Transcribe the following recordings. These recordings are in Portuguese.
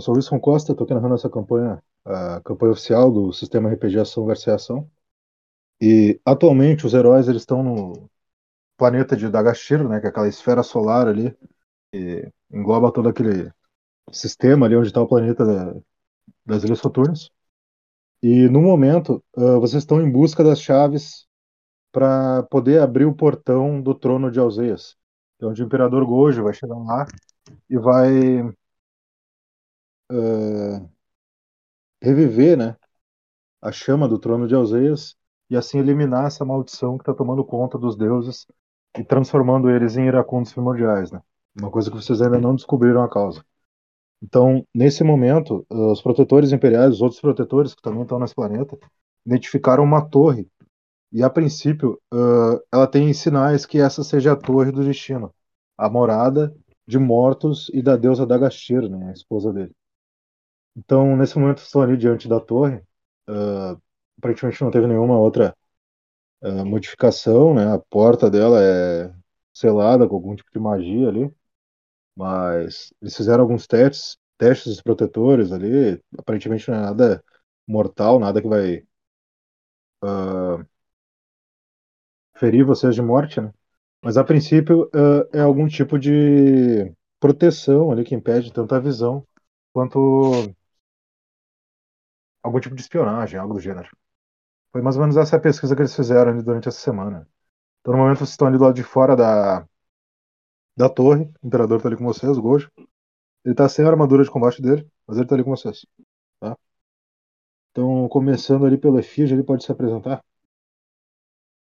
Eu sou o Wilson Costa, estou aqui narrando essa campanha, a campanha oficial do sistema RPG Ação versus Ação. E atualmente os heróis eles estão no planeta de Dagashiro, né, que é aquela esfera solar ali, que engloba todo aquele sistema ali onde está o planeta da, das Ilhas Soturnas. E no momento uh, vocês estão em busca das chaves para poder abrir o portão do trono de Alzeias, onde o Imperador Gojo vai chegar lá e vai uh, reviver, né, a chama do trono de Alzeias e assim eliminar essa maldição que está tomando conta dos deuses e transformando eles em iracundos primordiais, né? Uma coisa que vocês ainda não descobriram a causa. Então, nesse momento, os protetores imperiais, os outros protetores que também estão nesse planeta, identificaram uma torre. E a princípio, uh, ela tem sinais que essa seja a torre do destino, a morada de mortos e da deusa Dagashir, né, a esposa dele. Então, nesse momento, estou ali diante da torre. Uh, aparentemente não teve nenhuma outra uh, modificação, né? A porta dela é selada com algum tipo de magia ali. Mas eles fizeram alguns testes, testes dos protetores ali. Aparentemente não é nada mortal, nada que vai uh, ferir vocês de morte, né? Mas a princípio é algum tipo de proteção ali que impede tanto a visão quanto algum tipo de espionagem, algo do gênero. Foi mais ou menos essa pesquisa que eles fizeram ali durante essa semana. Então, no momento, vocês estão ali do lado de fora da, da torre. O imperador está ali com vocês, o Gojo. Ele está sem a armadura de combate dele, mas ele está ali com vocês. Tá? Então, começando ali pelo Efígie, ele pode se apresentar.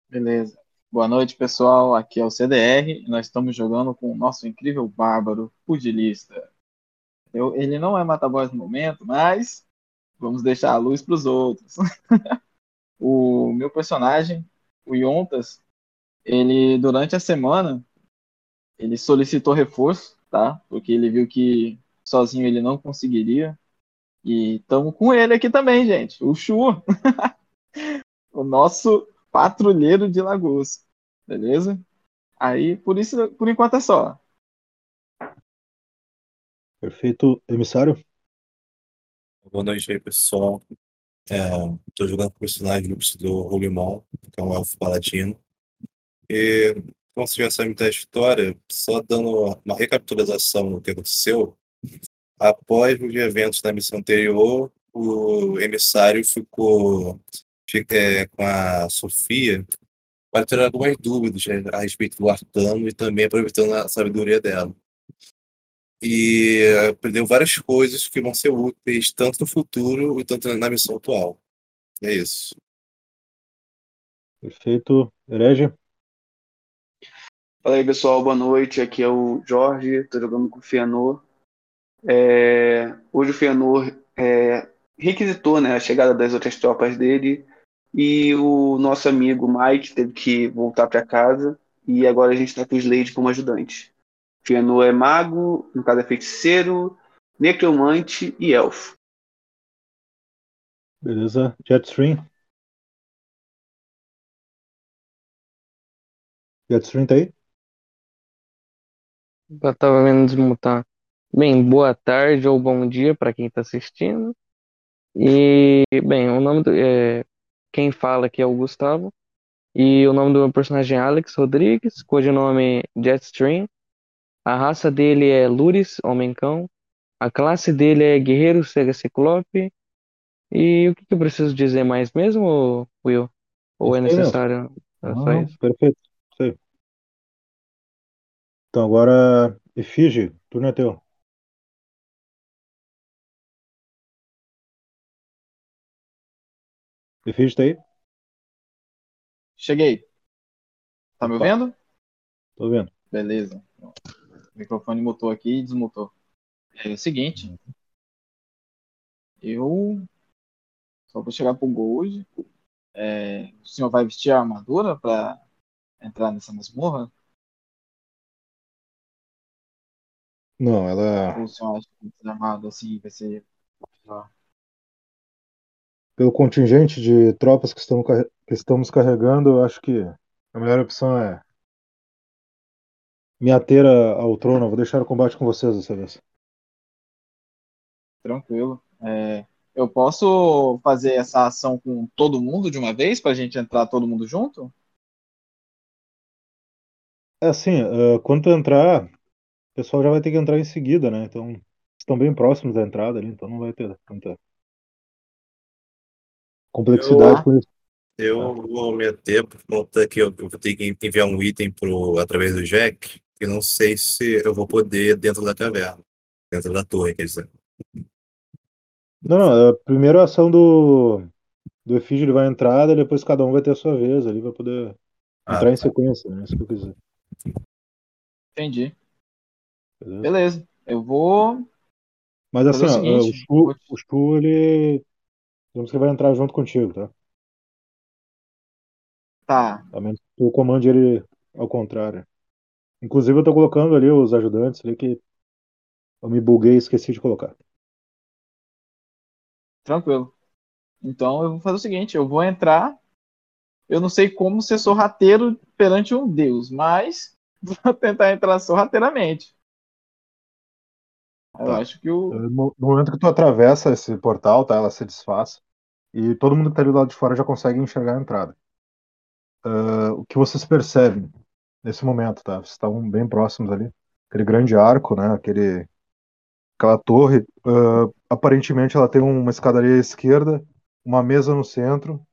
Beleza. Boa noite, pessoal. Aqui é o CDR nós estamos jogando com o nosso incrível bárbaro pugilista. Eu, ele não é mata-boss no momento, mas vamos deixar a luz para os outros. o meu personagem, o Yontas, ele durante a semana ele solicitou reforço, tá? Porque ele viu que sozinho ele não conseguiria. E estamos com ele aqui também, gente. O Chu. o nosso patrulheiro de Lagoas. Beleza? Aí, por isso, por enquanto é só. Perfeito, emissário. Boa noite aí, pessoal. Estou é, jogando com o personagem do Rogimon, que é um elfo paladino. E, como se tivesse a história, só dando uma recapitulação do que aconteceu, após os eventos da missão anterior, o emissário ficou é, com a Sofia para ter algumas dúvidas a respeito do Arcano e também aproveitando a sabedoria dela e aprendeu várias coisas que vão ser úteis tanto no futuro e tanto na missão atual. É isso. Perfeito. Herege? Fala aí, pessoal. Boa noite. Aqui é o Jorge. Estou jogando com o Fianor. É... Hoje o Fianor é... requisitou né, a chegada das outras tropas dele e o nosso amigo Mike teve que voltar para casa e agora a gente está com o Slade como ajudante. Fianor é mago, no caso é feiticeiro, necromante e elfo. Beleza. Jetstream. Jetstream tá aí? Eu tava vendo desmutar. Bem, boa tarde ou bom dia para quem está assistindo. E, bem, o nome do, é, quem fala aqui é o Gustavo. E o nome do meu personagem é Alex Rodrigues, cujo nome é Jetstream. A raça dele é Luris, homem-cão. A classe dele é Guerreiro Sega Ciclope. E o que, que eu preciso dizer mais mesmo, Will? Ou é necessário só isso? Perfeito. Sei. Então agora, Efígie, turno é teu. Efígie tá aí? Cheguei. Tá me ouvindo? Tô vendo. Beleza. O microfone mutou aqui e desmutou. É o seguinte. Eu só vou chegar pro Gold. É, o senhor vai vestir a armadura para entrar nessa masmorra? Não, ela. Ou o senhor acha que armado assim vai ser. Pelo contingente de tropas que estamos, que estamos carregando, eu acho que a melhor opção é me ater ao trono. Vou deixar o combate com vocês dessa vez. Tranquilo. É, eu posso fazer essa ação com todo mundo de uma vez, pra gente entrar todo mundo junto? É assim, uh, quando tu entrar, o pessoal já vai ter que entrar em seguida, né? Então, estão bem próximos da entrada ali, então não vai ter tanta complexidade Eu- com isso. Eu vou meter por conta que eu, eu vou ter que enviar um item pro, através do Jack, e não sei se eu vou poder dentro da caverna. Dentro da torre, quer dizer. Não, não, a primeira ação do, do Efígio ele vai entrar, depois cada um vai ter a sua vez ali, vai poder Ah, entrar em tá. sequência, né? Isso que eu quis dizer. Entendi. beleza? Beleza. Eu vou. Mas assim, o ó, o Chu, o Chu, ele. Digamos que vai entrar junto contigo, tá? Tá. A menos que tu comande ele ao contrário. Inclusive eu tô colocando ali os ajudantes ali que eu me buguei e esqueci de colocar. Tranquilo. Então eu vou fazer o seguinte: eu vou entrar. Eu não sei como ser sorrateiro perante um deus, mas vou tentar entrar sorrateiramente. Eu Tá. acho que o. No momento que tu atravessa esse portal, tá? Ela se desfaz. E todo mundo que tá ali do lado de fora já consegue enxergar a entrada. Ah, o que vocês percebem nesse momento, tá? Vocês estavam bem próximos ali. Aquele grande arco, né? Aquele, aquela torre. ah, aparentemente ela tem uma escadaria à esquerda, uma mesa no centro,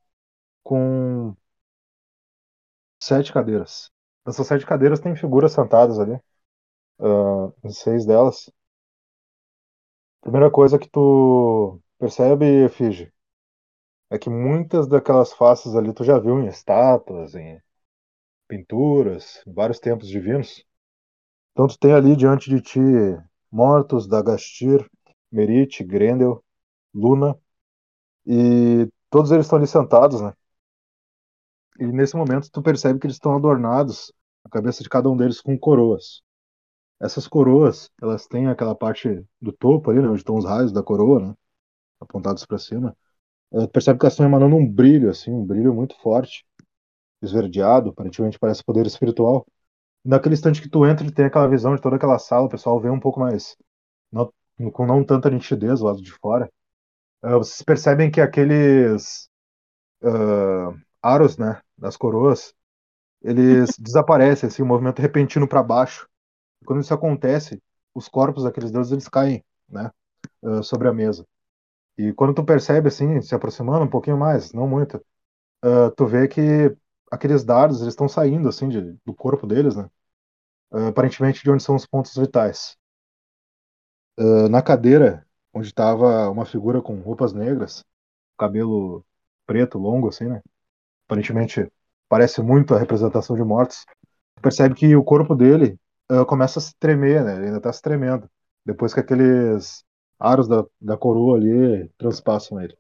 com sete cadeiras. Essas sete cadeiras têm figuras sentadas ali. ah, em seis delas. Primeira coisa que tu percebe, Fiji, é que muitas daquelas faces ali tu já viu em estátuas, em pinturas, vários tempos divinos. Então tu tem ali diante de ti mortos da Gastir, Merit, Grendel, Luna, e todos eles estão ali sentados, né? E nesse momento tu percebe que eles estão adornados, a cabeça de cada um deles com coroas. Essas coroas, elas têm aquela parte do topo ali, né, onde estão os raios da coroa, né, apontados para cima. Uh, percebe que elas estão emanando um brilho, assim, um brilho muito forte, esverdeado, aparentemente parece poder espiritual. Naquele instante que tu entra e tem aquela visão de toda aquela sala, o pessoal vê um pouco mais, não, com não tanta nitidez do lado de fora. Uh, vocês percebem que aqueles uh, aros, né, das coroas, eles desaparecem, assim, um movimento repentino para baixo. E quando isso acontece, os corpos daqueles deuses eles caem, né, uh, sobre a mesa. E quando tu percebe assim, se aproximando um pouquinho mais, não muito, uh, tu vê que aqueles dardos eles estão saindo assim de, do corpo deles, né? Uh, aparentemente de onde são os pontos vitais. Uh, na cadeira, onde estava uma figura com roupas negras, cabelo preto, longo assim, né? Aparentemente parece muito a representação de mortos. Percebe que o corpo dele uh, começa a se tremer, né? Ele ainda está se tremendo. Depois que aqueles aros da, da coroa ali transpassam ele.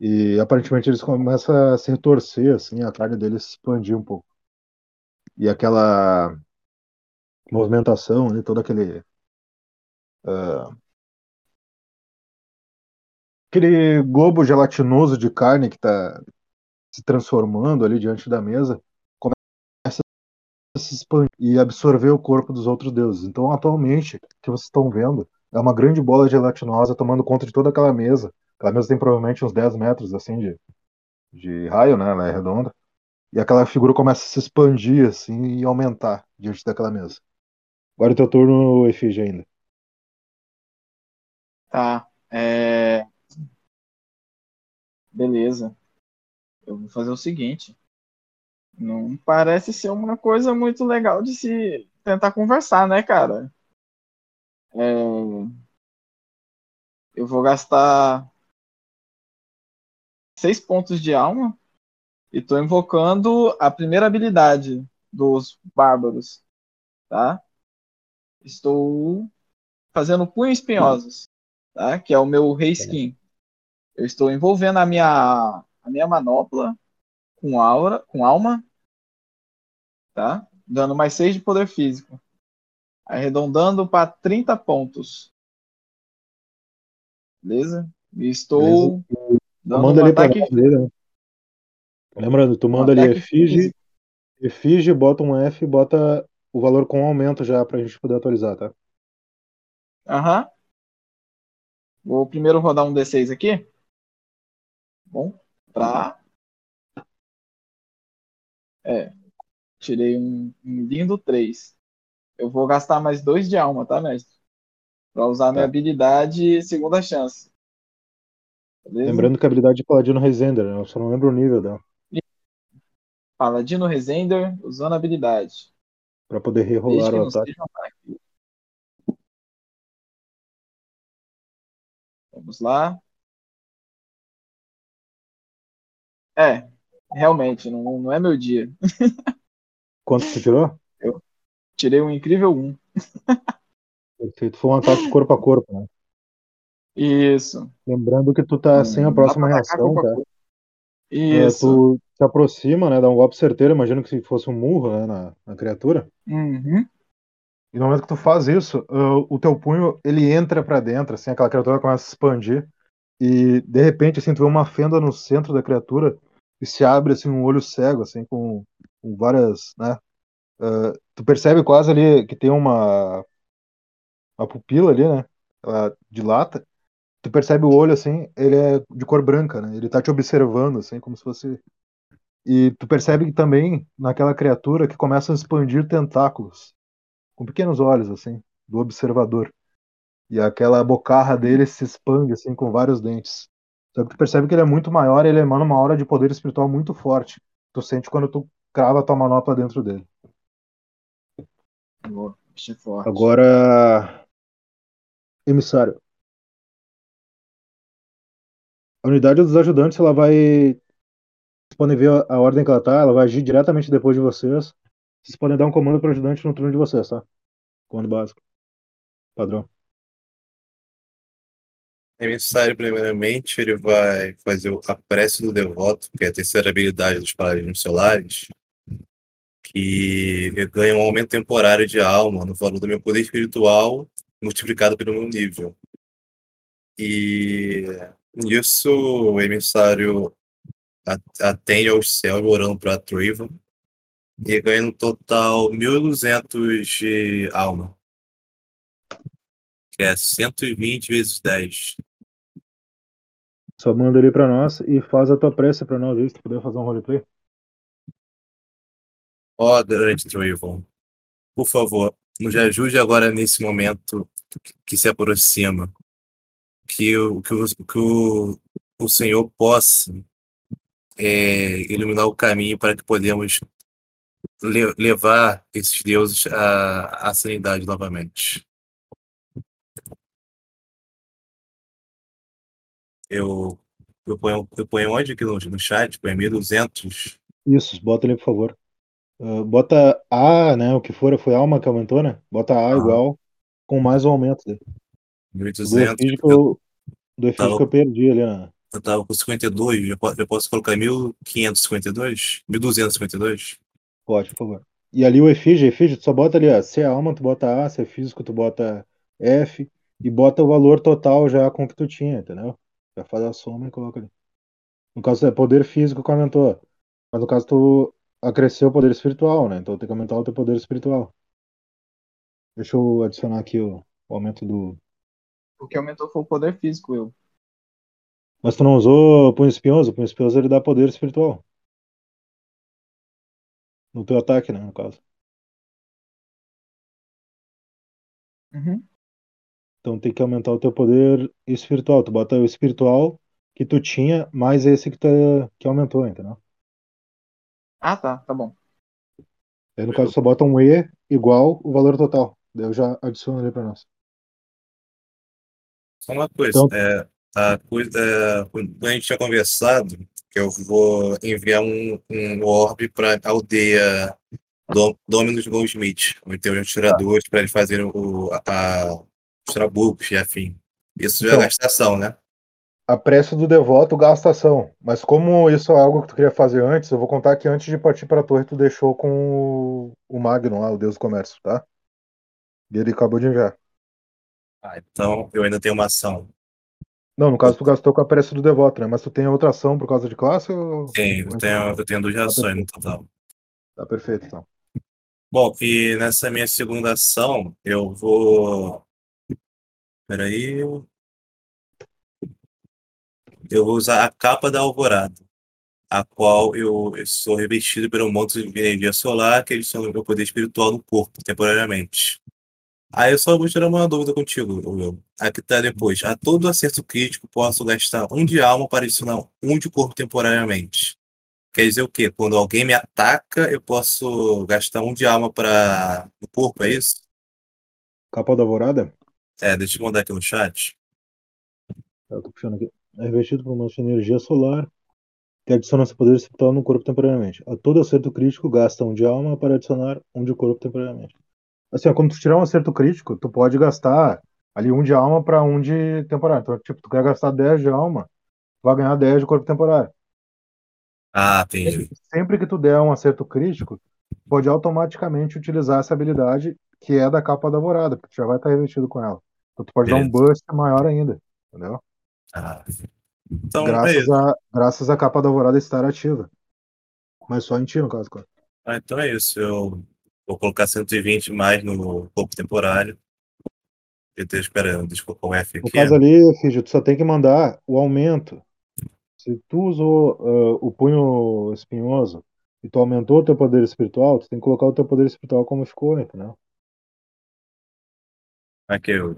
E aparentemente eles começam a se retorcer, assim, a carne deles se expandir um pouco. E aquela movimentação ali, todo aquele. Uh, aquele globo gelatinoso de carne que está se transformando ali diante da mesa começa a se expandir e absorver o corpo dos outros deuses. Então, atualmente, o que vocês estão vendo é uma grande bola gelatinosa tomando conta de toda aquela mesa. Aquela mesa tem provavelmente uns 10 metros assim de, de raio, né? Ela é redonda. E aquela figura começa a se expandir assim e aumentar diante daquela mesa. Agora é teu turno, Efígie, ainda. Tá. É... Beleza. Eu vou fazer o seguinte. Não parece ser uma coisa muito legal de se tentar conversar, né, cara? É... Eu vou gastar seis pontos de alma e tô invocando a primeira habilidade dos bárbaros, tá? Estou fazendo punhos espinhosos, tá? Que é o meu rei skin. Eu estou envolvendo a minha a minha manopla com aura, com alma, tá? Dando mais 6 de poder físico. Arredondando para 30 pontos. Beleza? E estou Beleza. Dando manda um ali pra ataque base dele, né? Lembrando, tu um manda ali ataque Efígie. Efígie, bota um F e bota o valor com aumento já pra gente poder atualizar, tá? Aham. Vou primeiro rodar um D6 aqui. Bom, pra. É. Tirei um, um lindo 3. Eu vou gastar mais 2 de alma, tá, mestre? Pra usar minha Tá. habilidade segunda chance. Beleza? Lembrando que a habilidade de Paladino Resender, né? Eu só não lembro o nível dela. Paladino Resender usando a habilidade. Pra poder rerolar o ataque. um. Vamos lá. É, realmente, não, não é meu dia. Quanto tu tirou? Tirei um incrível 1. Perfeito. Foi um ataque corpo a corpo, né? Isso. Lembrando que tu tá sem a próxima reação, corpo a tá? corpo. É, Isso. tu se aproxima, né? Dá um golpe certeiro, imagino que se fosse um murro né, na, na criatura. Uhum. E no momento que tu faz isso, ah, o teu punho ele entra pra dentro, assim, aquela criatura começa a se expandir. E de repente, assim, tu vê uma fenda no centro da criatura e se abre assim um olho cego, assim, com, com várias, né? ah, tu percebe quase ali que tem uma, uma pupila ali, né? Ela dilata. Tu percebe o olho assim, ele é de cor branca, né? Ele tá te observando, assim, como se fosse. E tu percebe que também naquela criatura que começa a expandir tentáculos, com pequenos olhos, assim, do observador. E aquela bocarra dele se expande, assim, com vários dentes. Só que tu percebe que ele é muito maior e ele emana uma aura de poder espiritual muito forte. Tu sente quando tu crava a tua manopla dentro dele. Boa, bicho é forte. Agora. Emissário. A unidade dos ajudantes, ela vai. Vocês podem ver a ordem que ela tá, ela vai agir diretamente depois de vocês. Vocês podem dar um comando para ajudante no turno de vocês, tá? Comando básico. Padrão. Emissário, primeiramente, ele vai fazer a prece do devoto, que é a terceira habilidade dos paladinos solares, que ganha um aumento temporário de alma no valor do meu poder espiritual multiplicado pelo meu nível. E isso o emissário atende aos céus orando para Trivan e ganha no total 1.200 de alma, que é 120 vezes 10. Só manda ele pra nós e faz a tua prece pra nós aí, se tu puder fazer um roleplay. Ó, grande Trayvon, por favor, nos ajude agora nesse momento que se aproxima. Que o, que o, que o, o Senhor possa é, iluminar o caminho para que podemos le- levar esses deuses à, à sanidade novamente. Eu, eu, ponho, eu ponho onde aqui no, no chat? Põe 1200. Isso, bota ele, por favor. Ah, bota A, né? O que for, foi alma que aumentou, né? Bota A Ah. igual com mais um aumento dele. Do 1200. efígio que eu, do efígio Tá que eu perdi ali, né? Eu tava com 52, eu posso, eu posso colocar 1552? 1252? Pode, por favor. E ali o efígio, efígio, tu só bota ali, ó. Se é alma, tu bota A, se é físico, tu bota F, e bota o valor total já com o que tu tinha, entendeu? Já faz a soma e coloca ali. No caso, é poder físico que aumentou. Mas no caso, tu acresceu o poder espiritual, né? Então tem que aumentar o teu poder espiritual. Deixa eu adicionar aqui o aumento do. O que aumentou foi o poder físico, eu. Mas tu não usou o punho espinhoso? O punho espinhoso ele dá poder espiritual. No teu ataque, né? No caso. Uhum. Então tem que aumentar o teu poder espiritual. Tu bota o espiritual que tu tinha, mais esse que, tu, que aumentou, entendeu? Ah, tá, tá bom. Aí no caso só bota um E igual o valor total. Daí eu já adiciono ali pra nós. Só uma coisa, Então- é, a coisa, é, quando a gente tinha conversado, que eu vou enviar um, um orbe para a aldeia do, Dominus Goldsmith, onde tem os tiradores para eles fazerem o, a, a, os trabucos e afim. Isso já é Então. gastação, né? A prece do devoto gasta ação. Mas como isso é algo que tu queria fazer antes, eu vou contar que antes de partir pra torre, tu deixou com o, o Magnum lá, o Deus do Comércio, tá? E ele acabou de enviar. Ah, então eu ainda tenho uma ação. Não, no caso tu gastou com a prece do devoto, né? Mas tu tem outra ação por causa de classe ou... Tenho, eu tenho, eu tenho duas ações no total. Tá perfeito, então. Bom, e nessa minha segunda ação, eu vou. Peraí. eu vou usar a capa da alvorada, a qual eu, eu sou revestido pelo manto de energia solar, que adiciona o meu poder espiritual no corpo, temporariamente. Aí eu só vou tirar uma dúvida contigo, Will. Aqui tá depois. A todo acerto crítico, posso gastar um de alma para adicionar um de corpo temporariamente. Quer dizer o quê? Quando alguém me ataca, eu posso gastar um de alma para o corpo, é isso? Capa da alvorada? É, deixa eu mandar aqui no chat. Eu tô puxando aqui. É revestido por uma energia solar que adiciona seu poder espiritual no corpo temporariamente. A todo acerto crítico, gasta um de alma para adicionar um de corpo temporariamente. Assim, ó, quando tu tirar um acerto crítico, tu pode gastar ali um de alma para um de temporário. Então, tipo, tu quer gastar 10 de alma, tu vai ganhar 10 de corpo temporário. Ah, entendi. Sempre que tu der um acerto crítico, pode automaticamente utilizar essa habilidade que é da capa da alvorada, porque tu já vai estar revestido com ela. Então tu pode dar um Beleza. boost maior ainda, entendeu? Ah. Então, graças, beleza. a, graças à capa da alvorada estar ativa. Mas só em ti, no caso, cara. Ah, então é isso. Eu vou colocar 120 mais no corpo temporário. Eu tô esperando. Colocar um F No aqui. caso ali, Fígio, tu só tem que mandar o aumento. Se tu usou ah, o punho espinhoso e tu aumentou o teu poder espiritual, tu tem que colocar o teu poder espiritual como ficou, entendeu? Aqui, eu.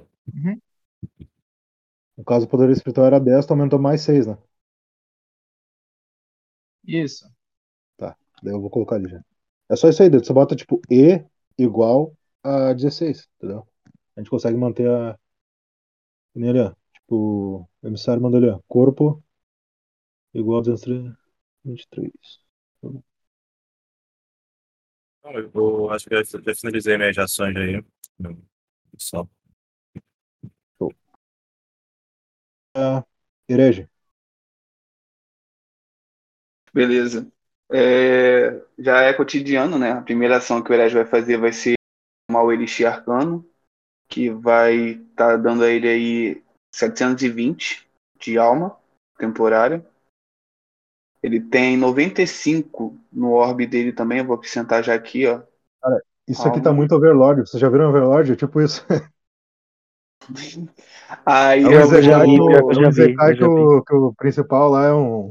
No caso, o poder espiritual era 10, tu aumentou mais 6, né? Isso. Daí eu vou colocar ali já. É só isso aí, você bota tipo E igual a 16, entendeu? A gente consegue manter a. nem ali, ó. Tipo, o emissário mandou ali, ó. Corpo igual a 223. Não, eu vou, acho que já, já finalizei minhas ações aí. Só. Ah, herege. Beleza. É, já é cotidiano, né? A primeira ação que o Herege vai fazer vai ser tomar o Elixir Arcano, que vai estar dando a ele aí 720 de alma temporária. Ele tem 95 no orbe dele também, eu vou acrescentar já aqui, ó. Isso aqui Calma. tá muito Overlord. Vocês já viram Overlord? É tipo isso. Aí É o- Zekai que o principal lá é um,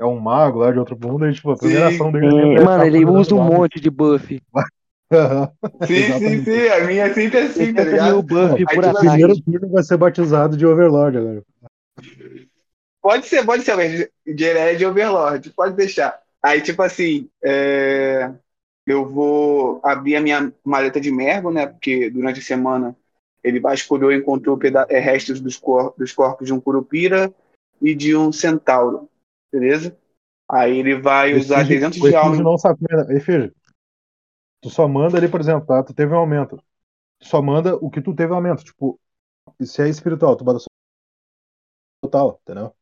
é um mago lá de outro mundo. E, tipo, a primeira Sim. ação dele É, é mano, ele o usa um monte de buff. Sim, sim, exatamente. sim. A minha é sempre assim, tá 60 mil ligado? buff Aí, por O primeiro turno vai ser batizado de Overlord agora. Pode ser, pode ser, mas de Hered e Overlord, pode deixar. Aí, tipo assim, é, eu vou abrir a minha maleta de mergo, né? Porque durante a semana ele vasculhou e encontrou peda- é, restos dos, cor- dos corpos de um curupira e de um centauro, beleza? Aí ele vai usar Efígio- 300 o de. Efígio não sabe. Efígio, tu só manda ali, por exemplo, tá? Tu teve um aumento. Tu só manda o que tu teve aumento. Tipo, se é espiritual, tu bota só total, entendeu?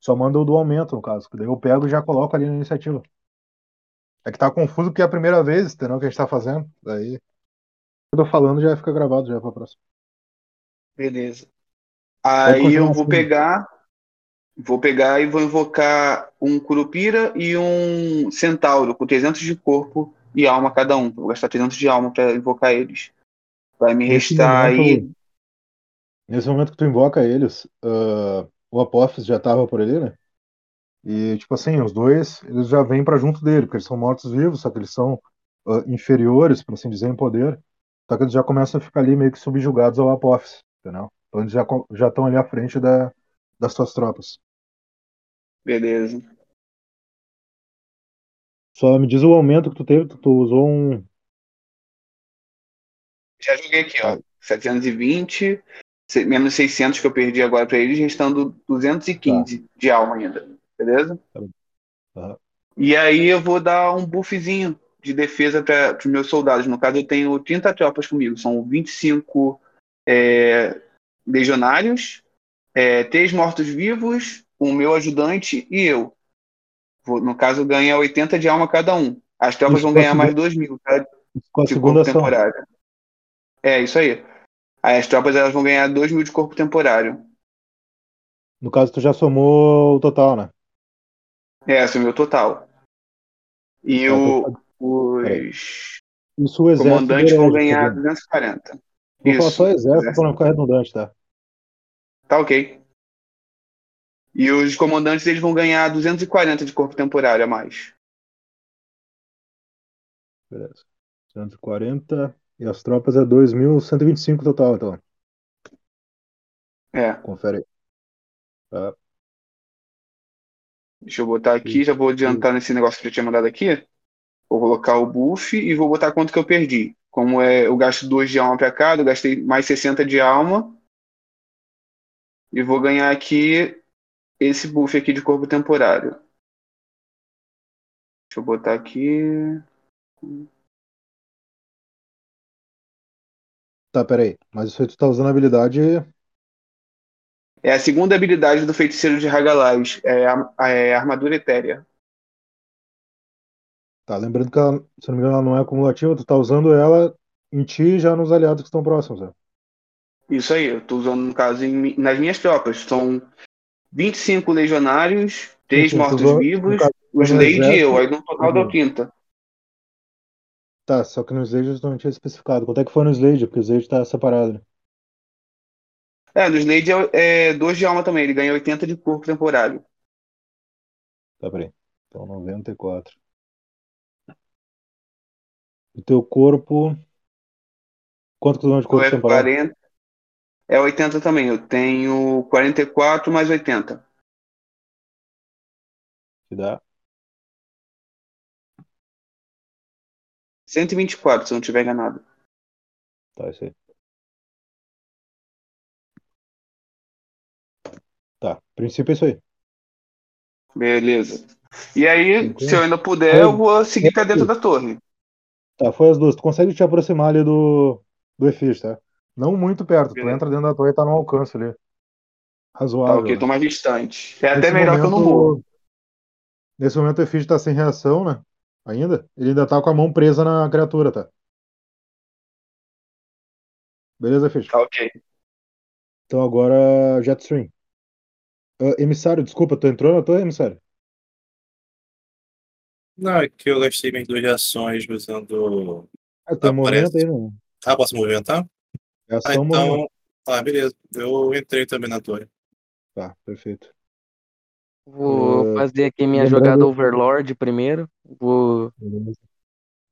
Só manda o do aumento, no caso. que Daí eu pego e já coloco ali na iniciativa. É que tá confuso porque é a primeira vez, entendeu? Que a gente tá fazendo. Daí. Eu tô falando já fica gravado já pra próxima. Beleza. Aí eu vou assim. pegar, vou pegar e vou invocar um curupira e um centauro com 300 de corpo e alma cada um. Vou gastar 300 de alma para invocar eles. Vai me Nesse restar momento, aí. Nesse momento que tu invoca eles, ah, o Apophis já tava por ali, né? E, tipo assim, os dois, eles já vêm pra junto dele, porque eles são mortos-vivos, só que eles são ah, inferiores, por assim dizer, em poder. Só que eles já começam a ficar ali meio que subjugados ao Apophis, entendeu? Então eles já estão ali à frente da, das suas tropas. Beleza. Só me diz o aumento que tu teve, tu, tu usou um. Já joguei aqui, ó. 720, se- menos 600 que eu perdi agora para eles, restando 215 de alma ainda. Beleza? Tá. E aí eu vou dar um buffzinho de defesa para os meus soldados. No caso, eu tenho 30 tropas comigo. São 25 é, legionários, é, 3 mortos-vivos, o meu ajudante e eu. Vou- no caso, ganha 80 de alma cada um. As tropas vão ganhar mais segunda- 2 mil, tá? Com a de segunda corpo ação. temporário. É, isso aí. Aí as tropas elas vão ganhar 2 mil de corpo temporário. No caso, tu já somou o total, né? É, é o total. E Tá, o, os Isso o exército comandantes vão tá ganhar vendo? 240. Vou falar Isso. só exército pra não ficar redundante, tá? Tá ok. E os comandantes eles vão ganhar 240 de corpo temporário a mais. Beleza. 140. E as tropas é 2.125 total, então. É. Confere aí. Tá. Deixa eu botar aqui, já vou adiantar nesse negócio que eu tinha mandado aqui. Vou colocar o buff e vou botar quanto que eu perdi. Como é, eu gasto 2 de alma para cada, eu gastei mais 60 de alma. E vou ganhar aqui esse buff aqui de corpo temporário. Deixa eu botar aqui. Tá, peraí. Mas isso aí tu tá usando a habilidade. É a segunda habilidade do feiticeiro de Hagalaz, é a, é a armadura etérea. Tá, lembrando que ela, se não me engano, ela não é acumulativa, tu tá usando ela em ti e já nos aliados que estão próximos. Né? Isso aí, eu tô usando no caso em nas minhas tropas. São 25 legionários, 3 Sim, sim, tu usou- mortos-vivos, no caso, os Slade e eu. Aí no total deu uhum. 30. Tá, só que no Slade eu não tinha especificado. Quanto é que foi no Slade? Porque o Slade tá separado, né? É, no Slade é 2 de alma também, ele ganha 80 de corpo temporário. Tá, peraí. Então 94. O teu corpo. Quanto que tu dá de Eu corpo é temporário? 40. É 80 também, eu tenho 44 mais 80. Que dá? 124, se eu não tiver enganado. Tá, isso aí. Tá, princípio é isso aí. Beleza. E aí, Tranquilo. se eu ainda puder, eu vou seguir pra dentro da torre. Tá, foi as duas. Tu consegue te aproximar ali do, do Efis, tá? Não muito perto. Tu Beleza. entra dentro da torre e tá no alcance ali. Tá, Razoável. ok, né? tô mais distante. É até Nesse melhor que eu não momento- Nesse momento o Efis tá sem reação, né? Ainda. Ele ainda tá com a mão presa na criatura, tá? Beleza, Efis? Tá, ok. Então agora Jetstream. Ah, emissário, desculpa, tu entrou na torre, emissário? Não, é que eu gastei minhas duas ações usando. Ah, tem Ah, um movimento aí, né? Ah, posso movimentar? É Ah, então. Ah, beleza. Eu entrei também na torre. Tá, perfeito. Vou Eh, fazer aqui minha lembrando- jogada Overlord primeiro. Vou Beleza.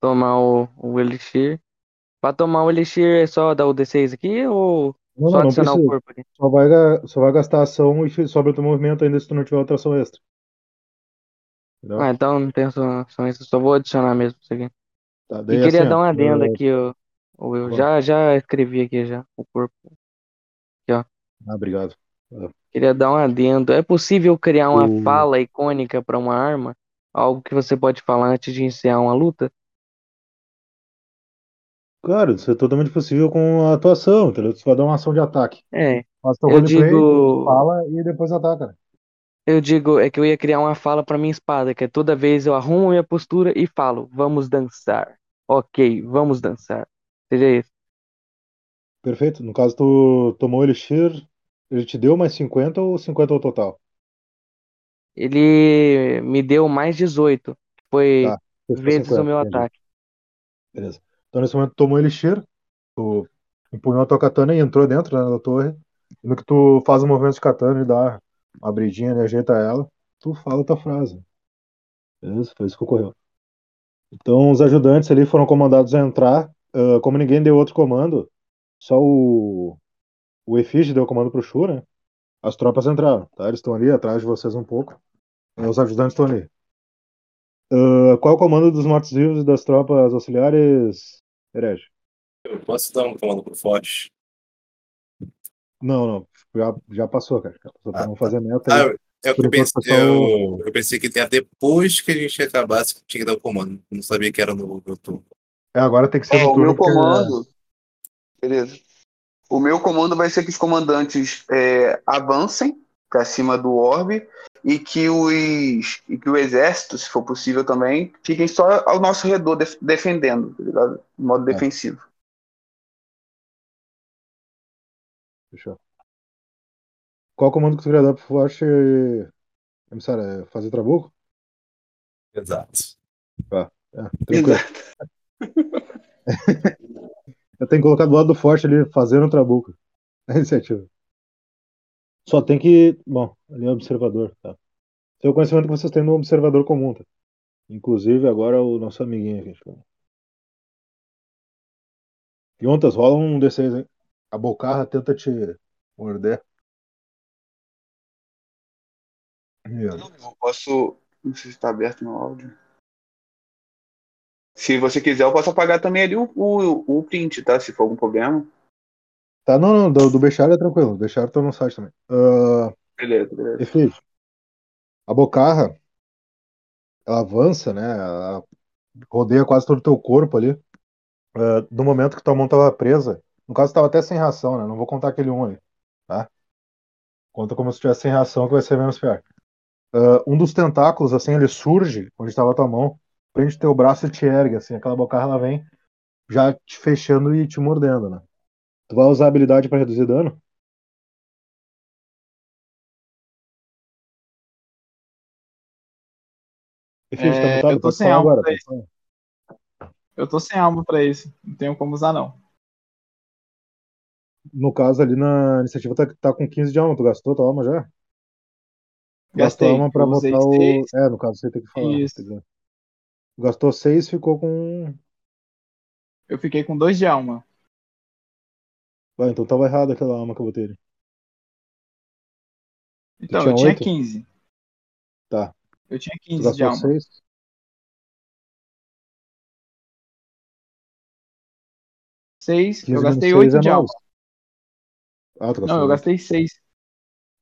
tomar o, o Elixir. Pra tomar o Elixir é só dar o D6 aqui ou Não, só não, não adicionar o precisa. corpo aqui? Só vai, só vai gastar ação e sobra o teu movimento ainda se tu não tiver outra ação extra. Entendeu? Ah, então não tem ação, ação extra, só vou adicionar mesmo isso aqui. Tá, E queria assim, dar ó, um adendo eh, aqui, eu, eu Bom. já, já escrevi aqui já o corpo. Ah, obrigado. Queria dar um adendo. É possível criar uma O- fala icônica para uma arma? Algo que você pode falar antes de iniciar uma luta? Claro, isso é totalmente possível com a atuação, entendeu? Você vai dar uma ação de ataque. É, Faz teu eu roleplay, digo, fala e depois ataca. eu digo, é que eu ia criar uma fala para minha espada, que é toda vez eu arrumo minha postura e falo, vamos dançar. Ok, vamos dançar. Seja isso. Perfeito. No caso, tu tomou o Elixir, ele te deu mais 50 ou 50 ao total? Ele me deu mais 18, que foi Tá, vezes o 50, meu entendi. ataque. Beleza. Então, nesse momento, tu tomou o Elixir, tu empunhou a tua katana e entrou dentro né, da torre. No que tu faz o movimento de katana e dá uma abridinha e ajeita ela, tu fala a tua frase. Beleza? Foi isso que ocorreu. Então, os ajudantes ali foram comandados a entrar. Ah, como ninguém deu outro comando, só o, o Efígie deu comando pro Shu, né? As tropas entraram, tá? Eles estão ali atrás de vocês um pouco. E os ajudantes estão ali. Ah, qual é o comando dos mortos-vivos e das tropas auxiliares, Herege? Eu posso dar um comando pro Forte? Não, não. Já, já passou, cara. Já passou pra Ah, não tá. fazer meta. Ah, aí. eu, eu, pensei, eu, eu pensei que ia depois que a gente acabasse que tinha que dar o comando. Não sabia que era no meu turno. É, agora tem que ser É, no o turno. meu porque- comando. Beleza. O meu comando vai ser que os comandantes é, avancem para cima do orbe e que os e que o exército, se for possível também, fiquem só ao nosso redor def- defendendo, tá ligado? De modo Tá. defensivo. Fechou. Qual comando que tu queria dar pro Forte, emissário? É fazer trabuco? Exato. É, tranquilo. Eu tenho que colocar do lado do Forte ali, fazendo trabuco. É a iniciativa. Só tem que. Bom, ali é observador, tá? É o conhecimento que vocês têm no observador comum, tá? Inclusive agora o nosso amiguinho aqui. Yontas, rola um D6 aí. A bocarra tenta te morder. Eu posso. Não sei se está aberto no áudio. Se você quiser, eu posso apagar também ali o, o, o print, tá? Se for algum problema. Tá, não, não, do, do Bechara é tranquilo. O Bechara tá no site também. Ah, Beleza, beleza. Efeito. A bocarra, ela avança, né? Ela rodeia quase todo o teu corpo ali. Ah, no momento que tua mão tava presa, no caso tava até sem ração, né? Não vou contar aquele um ali, tá? Conta como se tivesse sem ração, que vai ser menos pior. Ah, um dos tentáculos, assim, ele surge onde estava tua mão, prende teu braço e te ergue, assim. Aquela bocarra, ela vem já te fechando e te mordendo, né? Tu vai usar a habilidade pra reduzir dano? Efeito, tá É, mutado? eu tô sem alma agora. pra. Eu tô sem alma pra isso. Não tenho como usar, não. No caso, ali na iniciativa tá, tá com 15 de alma. Tu gastou tua alma já? Tu gastou Gastei. alma pra botar o. É, no caso, você tem que falar. Isso. Tu Gastou seis, ficou com. Eu fiquei com dois de alma. Ah, então tava errado aquela alma que eu botei. Ele. Então, tinha eu tinha 15. Tá. Eu tinha 15 de alma. 6? Seis, eu gastei 8 é de alma. Ah, tu gastou Não, 8. eu gastei 6.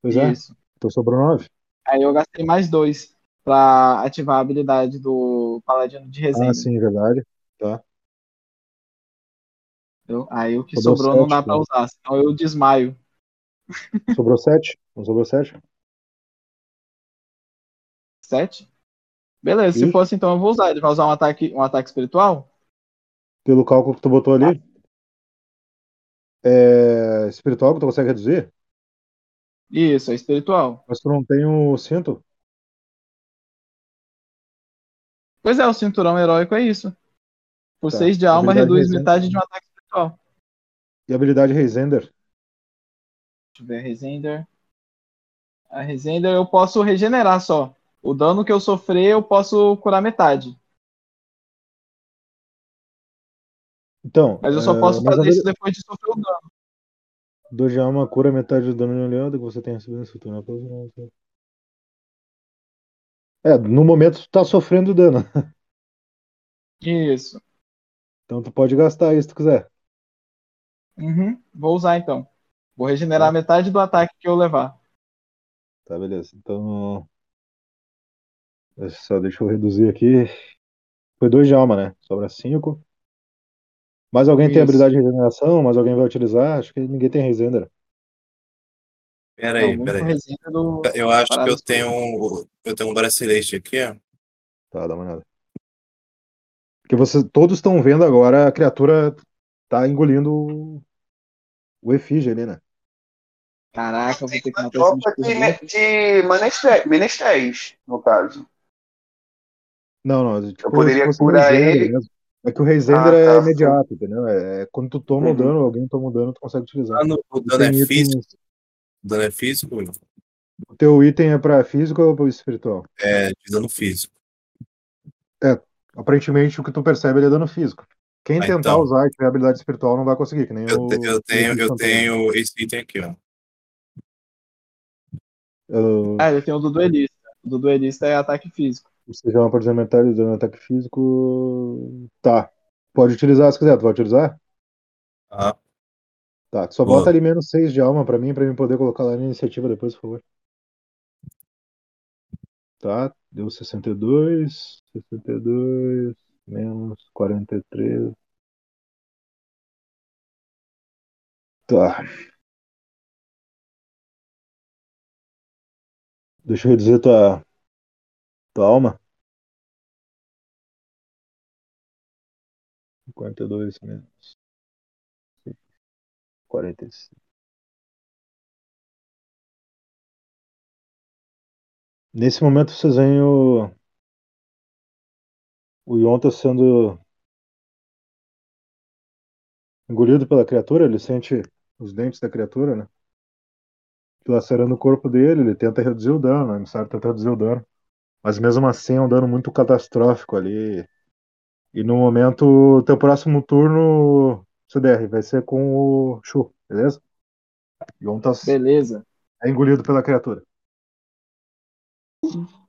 Pois é. Isso. é. Então sobrou 9. Aí eu gastei mais 2 para ativar a habilidade do Paladino de Resenha. Ah, sim, é verdade. Tá. Aí o que sobrou, sobrou sete, não dá para né? usar, senão eu desmaio. Sobrou 7? Não sobrou 7? 7? Beleza, se fosse então eu vou usar. Ele vai usar um ataque, um ataque espiritual? Pelo cálculo que tu botou ali? Ah. É espiritual que tu consegue reduzir? Isso, é espiritual. Mas tu não tem o cinto? Pois é, o cinturão heróico é isso. Por Tá. 6 de alma, reduz metade de um ataque espiritual. E a habilidade Reisender? Deixa eu ver, a Resender. A Resender eu posso regenerar só. O dano que eu sofrer, eu posso curar metade. Então, Mas eu só é, posso fazer isso depois de sofrer o dano. do de alma cura metade do dano de aliado que você tem recebido nesse turno. É, no momento tu tá sofrendo dano. Isso. Então tu pode gastar isso se tu quiser. Uhum. Vou usar então. Vou regenerar Tá. metade do ataque que eu levar. Tá, beleza. Então. Só deixa eu reduzir aqui. Foi dois de alma, né? Sobra cinco. Mais alguém tem Isso. habilidade de regeneração? Mais alguém vai utilizar? Acho que ninguém tem Resender. Pera Não, aí, o pera único aí. resina do. Eu acho que eu tenho um, eu tenho um bracelete aqui, ó. Tá, dá uma olhada. Porque vocês todos estão vendo agora a criatura tá engolindo o- o efígie ali, né? Caraca, eu vou ter que matar esse Tropa de, de menestréis, no caso. Não, não, tipo, poderia fosse um curar ele. mesmo. É que o Reisender Ah, é tá. imediato, entendeu? É, é quando tu toma o Uhum. dano, alguém toma o dano, tu consegue O utilizar. dano, o E dano é físico? itens. O dano é físico? O teu item é pra físico ou pra espiritual? É de dano físico. Aparentemente, o que tu percebe ele é dano físico. Quem Ah, tentar então. usar e tiver habilidade espiritual não vai conseguir, que nem Eu, o. te- eu tenho, eu tenho esse item aqui, ó. Eu- Ah, ele tem o do duelista. O do duelista é ataque físico. Você já por exemplo, metade do dano ataque físico. Tá. Pode utilizar se quiser. Tu vai utilizar? Ah, Tá. Só Boa. bota ali menos 6 de alma pra mim, pra mim poder colocar lá na iniciativa depois, por favor. Tá. Deu 62. 62. Menos 43. Tá. Deixa eu reduzir tua, tua alma. 52 menos 45. Nesse momento vocês veem o. O Yonta sendo engolido pela criatura, ele sente os dentes da criatura, né? dilacerando o corpo dele, ele tenta reduzir o dano, o emissário tenta reduzir o dano. Mas mesmo assim é um dano muito catastrófico ali. E no momento, teu próximo turno, CDR, vai ser com o Shu, beleza? Yontas Beleza. é engolido pela criatura.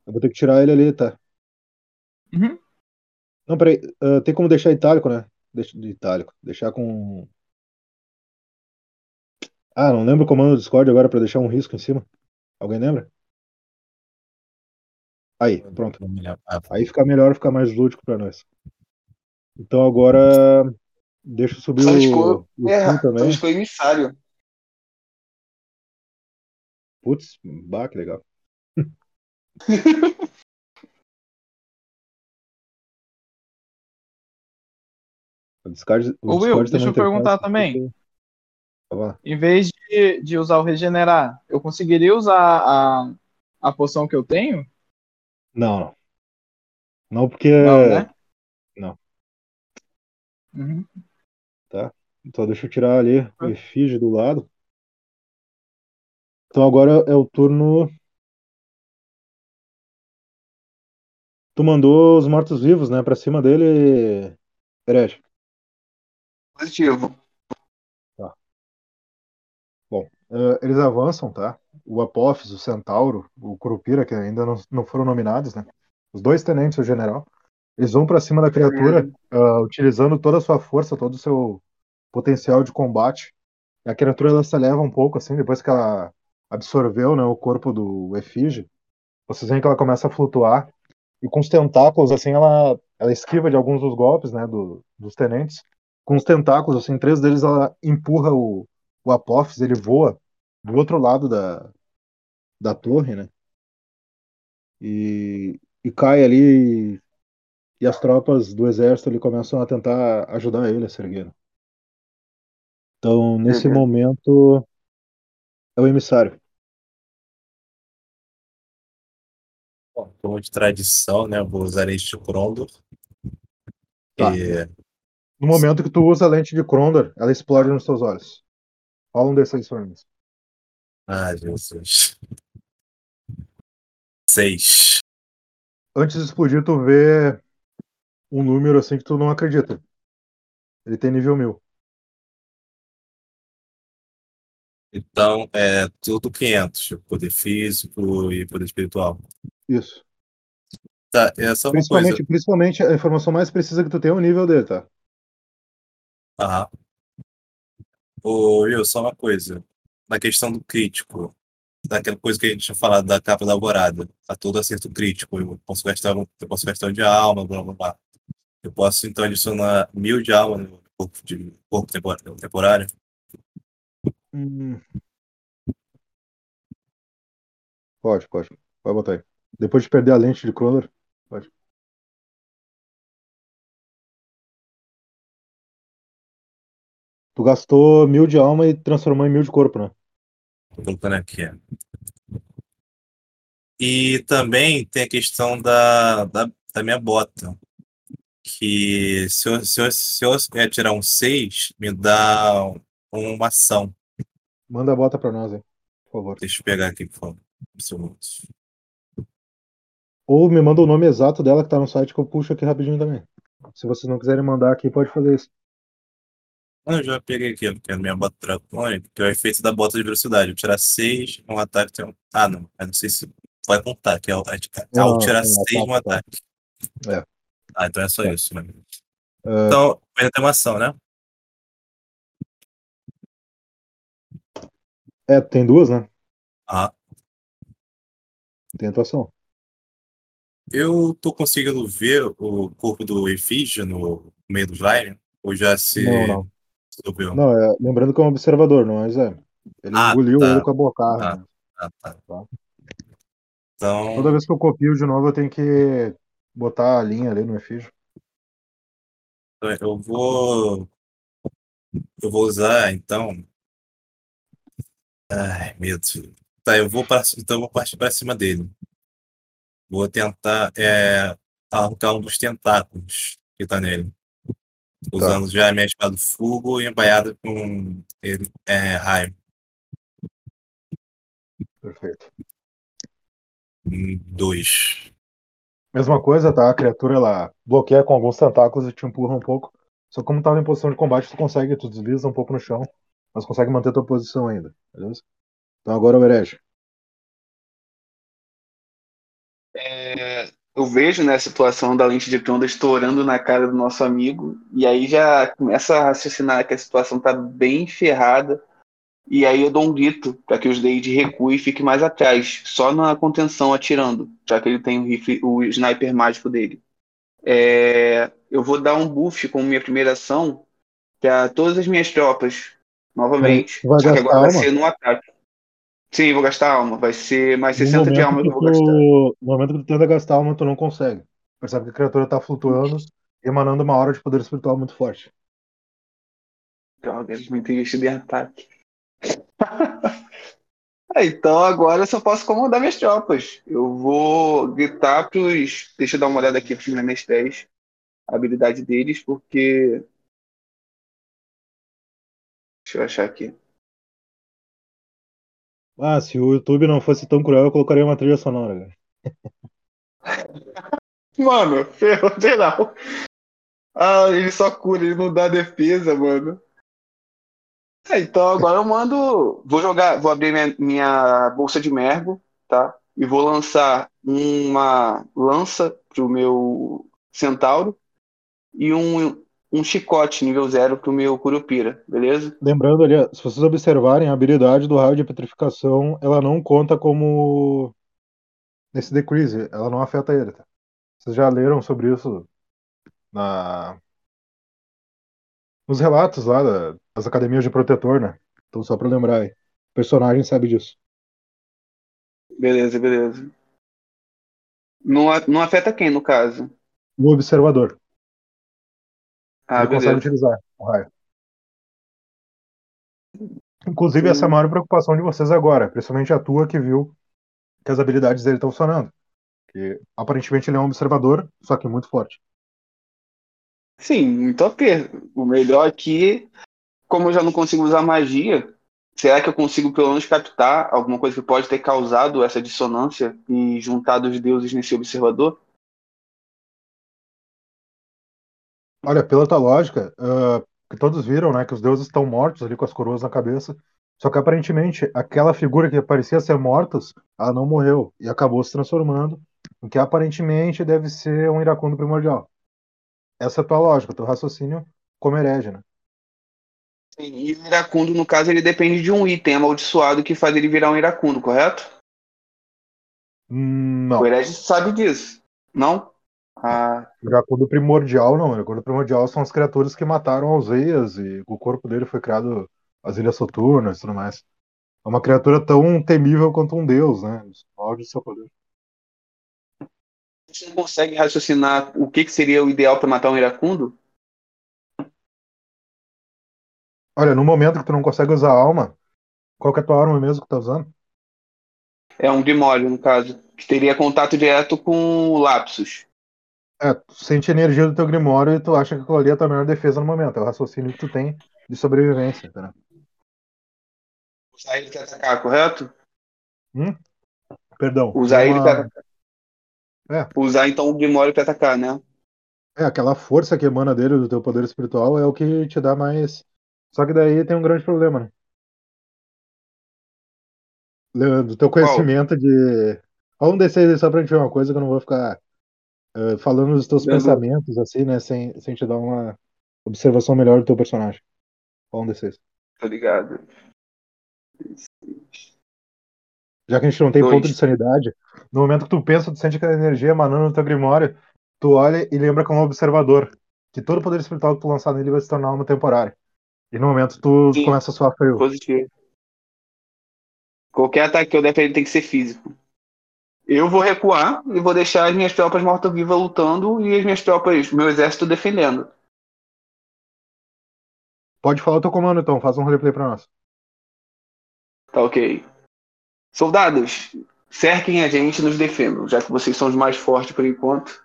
Eu vou ter que tirar ele ali, tá? Uhum. Não, peraí. ah, tem como deixar itálico, né? Deixa de itálico. Deixar com. Ah, não lembro o comando do Discord agora pra deixar um risco em cima. Alguém lembra? Aí, pronto. Aí fica melhor, fica mais lúdico pra nós. Então agora. Deixa eu subir o, o É, também. só escolho emissário. Putz, bah, que legal. O Discord, o Ô, Will, Discord deixa eu perguntar também. Em vez de, de usar o regenerar, eu conseguiria usar a, a poção que eu tenho? Não, não. Não, porque. Não, né? não. Uhum. Então deixa eu tirar ali o efígie do lado. Então agora é o turno. Tu mandou os mortos-vivos, né, pra cima dele, Herege. Positivo. Eh, eles avançam, tá? O Apophis, o Centauro, o Curupira, que ainda não, não foram nominados, né? Os dois tenentes, o general. Eles vão pra cima da criatura, ah, utilizando toda a sua força, todo o seu potencial de combate. A criatura ela se eleva um pouco, assim, depois que ela absorveu, né, o corpo do efígie. Vocês veem que ela começa a flutuar. E com os tentáculos, assim, ela, ela esquiva de alguns dos golpes, né, do- dos tenentes. Com os tentáculos, assim, três deles ela empurra o, o Apophis, ele voa do outro lado da, da torre, né? E, e cai ali e, e as tropas do exército ali começam a tentar ajudar ele a se erguer. Então, nesse Uhum. momento, é o emissário. bom, como de tradição, né? eu Vou usar este Crondor. Tá. E No momento que tu usa a lente de Krondor, ela explode nos teus olhos. Rola um D6 pra mim. Ah, Jesus. Seis. Antes de explodir, tu vê um número assim que tu não acredita. Ele tem nível 1000. Então, é tudo 500. tipo, Poder físico e poder espiritual. Isso. Tá, é só uma coisa. Principalmente, principalmente a informação mais precisa que tu tem é o nível dele, tá? Aham. Ô, Will, só uma coisa. Na questão do crítico, daquela coisa que a gente tinha falado da capa da alvorada, tá todo acerto crítico. Eu posso gastar um, eu posso gastar um de alma, blá blá blá. Eu posso então adicionar mil de alma no corpo, de, corpo tempor- temporário. Hum. Pode, pode. Pode botar aí. Depois de perder a lente de Krondor, pode. Tu gastou mil de alma e transformou em mil de corpo, né? Tô colocando aqui. E também tem a questão da, da, da minha bota. Que se eu, se eu, se eu é, tirar um 6, me dá uma ação. Manda a bota pra nós aí, por favor. Deixa eu pegar aqui, por favor. Ou me manda o nome exato dela que tá no site que eu puxo aqui rapidinho também. Se vocês não quiserem mandar aqui, pode fazer isso. Não, eu já peguei aqui, que é a minha bota dracônica, que é o efeito da bota de velocidade. Eu tirar 6, um ataque tem um. Ah, não. Eu não sei se vai contar, que é o, é, ao tirar tem 6 um ataque, tá. ataque. É. Ah, então é só É. isso, né? É, Então, vai ter uma ação, né? É, tem duas, né? Ah, Tem atuação. eu tô conseguindo ver o corpo do efígie no meio do slime? Ou já se Não, não. Não, é, lembrando que é um observador, não é Zé. Ele Ah, engoliu tá. ele com a bocarra. Tá. né? Ah, tá. Tá. Então, Toda vez que eu copio de novo, eu tenho que botar a linha ali no efígie. eu vou. Eu vou usar, então. Ai, medo. Tá, eu vou pra, então eu vou partir pra cima dele. Vou tentar é, arrancar um dos tentáculos que tá nele. Usando já a minha espada do fogo e embaiada com ele, é, raio. Perfeito. Hum, Dois. Mesma coisa, tá? A criatura ela bloqueia com alguns tentáculos e te empurra um pouco. Só como tava em posição de combate, tu consegue, tu desliza um pouco no chão, mas consegue manter tua posição ainda, beleza? Então agora o herege. É, eu vejo né, a situação da lente de onda estourando na cara do nosso amigo, e aí já começa a raciocinar que a situação tá bem ferrada, e aí eu dou um grito para que os Deide recue e fique mais atrás, só na contenção atirando, já que ele tem o rifle, o sniper mágico dele. É, eu vou dar um buff como minha primeira ação para todas as minhas tropas, novamente. Vai Só que gastar agora vai alma? ser no ataque. Sim, vou gastar alma. Vai ser mais No 60 de alma que eu vou gastar. tu, no momento que tu tenta gastar alma, tu não consegue. Percebe que a criatura tá flutuando emanando uma aura de poder espiritual muito forte. Droga, muito investido em ataque. Então agora eu só posso comandar minhas tropas. Eu vou gritar pros. Deixa eu dar uma olhada aqui pros menestréis. A habilidade deles, porque. Deixa eu achar aqui. Ah, se o YouTube não fosse tão cruel, eu colocaria uma trilha sonora. Mano, ferrou geral. Ah, ele só cura, ele não dá defesa, mano. É, então agora eu mando. Vou jogar, vou abrir minha, minha bolsa de mergo, tá? E vou lançar uma lança pro meu centauro e um, um chicote nível zero pro meu curupira, beleza? Lembrando ali, se vocês observarem, a habilidade do raio de petrificação, ela não conta como nesse decrease, ela não afeta ele, tá? Vocês já leram sobre isso na nos relatos lá da- das academias de protetor, né? Então só pra lembrar aí. O personagem sabe disso. Beleza, beleza. Não, não afeta quem, no caso? O observador, Ah, ele consegue utilizar o raio. Inclusive, essa é a maior preocupação de vocês agora, principalmente a tua que viu que as habilidades dele estão funcionando. Que aparentemente ele é um observador, só que muito forte. Sim, muito. O melhor aqui, como eu já não consigo usar magia, será que eu consigo pelo menos captar alguma coisa que pode ter causado essa dissonância e juntado os deuses nesse observador? Olha, pela tua lógica, ah, que todos viram, né, que os deuses estão mortos ali com as coroas na cabeça. Só que aparentemente aquela figura que parecia ser mortos, ela não morreu e acabou se transformando em que aparentemente deve ser um iracundo primordial. Essa é a tua lógica, teu raciocínio como herege, né? Sim, e o iracundo, no caso, ele depende de um item amaldiçoado que faz ele virar um iracundo, correto? Hum, Não, O herege sabe disso, não? Ah, iracundo primordial não. Iracundo primordial são as criaturas que mataram Alzeias e o corpo dele foi criado as Ilhas Soturnas e tudo mais. É uma criatura tão temível quanto um deus, né? No auge do seu poder. você não consegue raciocinar o que, que seria o ideal para matar um iracundo? Olha, no momento que tu não consegue usar a alma, qual que é a tua arma mesmo que tu tá usando? É um grimório, no caso, que teria contato direto com o Lapsus. É, tu sente a energia do teu Grimório e tu acha que aquilo ali é a tua melhor defesa no momento. É o raciocínio que tu tem de sobrevivência, entendeu? Usar ele para atacar, correto? Perdão. Usar tem ele uma- para É. Usar então o grimório para atacar, né? É, aquela força que emana dele, do teu poder espiritual, é o que te dá mais. Só que daí tem um grande problema, né? Do teu conhecimento de. Olha um desses aí só pra gente ver uma coisa que eu não vou ficar eh, falando dos teus pensamentos, assim, né? Sem, sem te dar uma observação melhor do teu personagem. Qual um desses? Tá ligado? Já que a gente não tem Dois. ponto de sanidade, no momento que tu pensa, tu sente aquela energia emanando no teu grimório, tu olha e lembra como observador, que todo poder espiritual que tu lançar nele vai se tornar uma temporária. E no momento tu Sim. começa a suar frio. Positivo. Qualquer ataque que eu der pra ele tem que ser físico. Eu vou recuar e vou deixar as minhas tropas mortas-vivas lutando e as minhas tropas, meu exército defendendo. Pode falar o teu comando então, faz um roleplay pra nós. Tá ok. Soldados, cerquem a gente e nos defendam, já que vocês são os mais fortes por enquanto.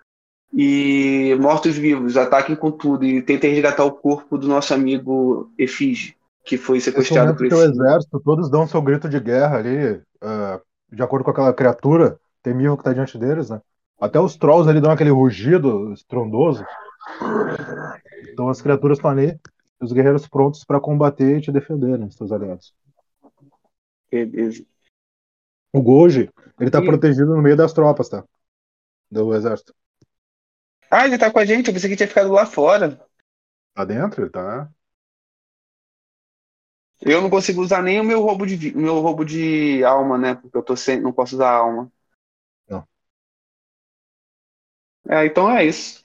E mortos-vivos, ataquem com tudo e tentem resgatar o corpo do nosso amigo Efige, que foi sequestrado por esse. exército, todos dão seu grito de guerra ali, ah, de acordo com aquela criatura temível que tá diante deles, né? Até os trolls ali dão aquele rugido estrondoso. Então as criaturas estão ali, os guerreiros prontos para combater e te defender, né, seus aliados. Beleza. O Goji, ele tá Ih. protegido no meio das tropas, tá? Do exército. Ah, ele tá com a gente, eu pensei que tinha ficado lá fora. Tá dentro? Ele tá. Eu não consigo usar nem o meu roubo de, meu roubo de alma, né? Porque eu tô sem, não posso usar alma. É, então é isso.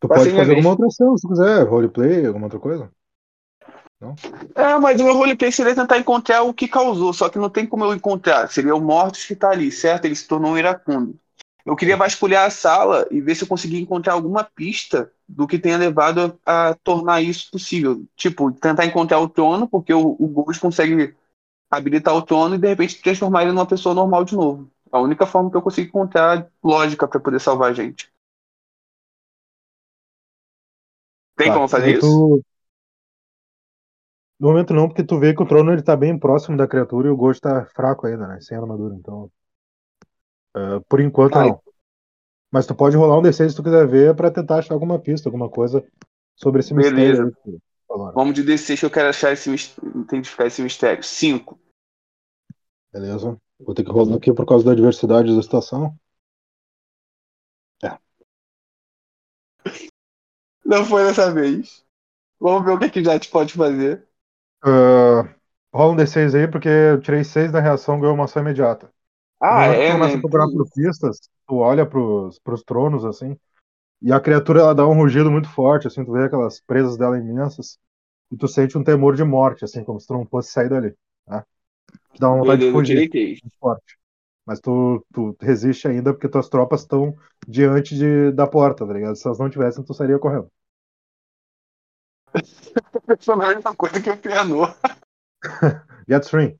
Tu Vai pode fazer alguma outra ação, se quiser, roleplay, alguma outra coisa. É, mas o meu roleplay seria tentar encontrar o que causou, só que não tem como eu encontrar. Seria o Mortus que tá ali, certo? Ele se tornou um iracundo. Eu queria vasculhar a sala e ver se eu conseguia encontrar alguma pista do que tenha levado a, a tornar isso possível. Tipo, tentar encontrar o trono, porque o, o Ghost consegue habilitar o trono e de repente transformar ele numa pessoa normal de novo. A única forma que eu consigo encontrar lógica para poder salvar a gente. Tem Tá, como fazer isso? tu- No momento não, porque tu vê que o trono ele tá bem próximo da criatura e o Ghost tá fraco ainda, né? Sem armadura, então. eh, por enquanto Ah, não. Mas tu pode rolar um D6 se tu quiser ver pra tentar achar alguma pista, alguma coisa sobre esse Beleza. mistério tu falou. Vamos de D6 que eu quero achar esse mis- identificar esse mistério. 5. Beleza? Vou ter que rolar aqui por causa da diversidade da situação. Não foi dessa vez. Vamos ver o que, que o Jet pode fazer. Ah, rola um D6 aí, porque eu tirei 6 na reação ganhou uma ação imediata. Ah, que é, tu começa né? a procurar por pistas, tu olha pros, pros tronos, assim, e a criatura ela dá um rugido muito forte, assim, tu vê aquelas presas dela imensas, e tu sente um temor de morte, assim, como se tu não fosse sair dali, tá? Te dá uma vontade de fugir, tirei 3. muito forte. Mas tu, tu resiste ainda porque tuas tropas estão diante de, da porta, tá ligado? Se elas não tivessem, tu sairia correndo. Personagem é uma coisa que eu pianou. Get Stream.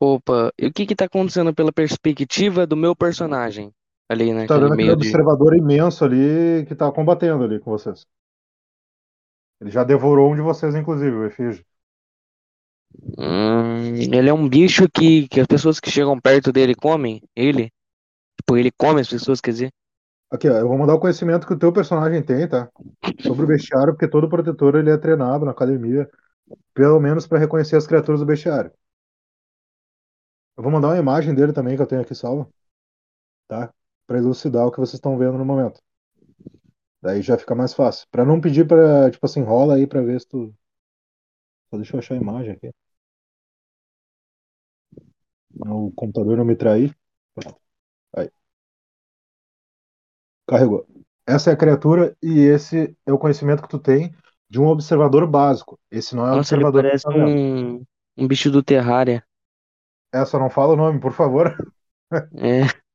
Opa, e o que que tá acontecendo pela perspectiva do meu personagem? Ali Tu tá vendo aquele de. observador imenso ali que tá combatendo ali com vocês. Ele já devorou um de vocês, inclusive, o Efígio. Hum, ele é um bicho que, que as pessoas que chegam perto dele comem ele. Tipo, ele come as pessoas, quer dizer. Aqui, ó, eu vou mandar o conhecimento que o teu personagem tem, tá? Sobre o bestiário, porque todo protetor ele é treinado na academia, pelo menos para reconhecer as criaturas do bestiário. Eu vou mandar uma imagem dele também que eu tenho aqui salva, tá? Para elucidar o que vocês estão vendo no momento. Daí já fica mais fácil. Para não pedir para, tipo assim, rola aí para ver se tu Só deixa eu achar a imagem aqui. O computador não me trair. Aí. Carregou. Essa é a criatura e esse é o conhecimento que tu tem de um observador básico. Esse não é Nossa, ele observador que parece um, um bicho do Terraria. Só não fala o nome, por favor. É,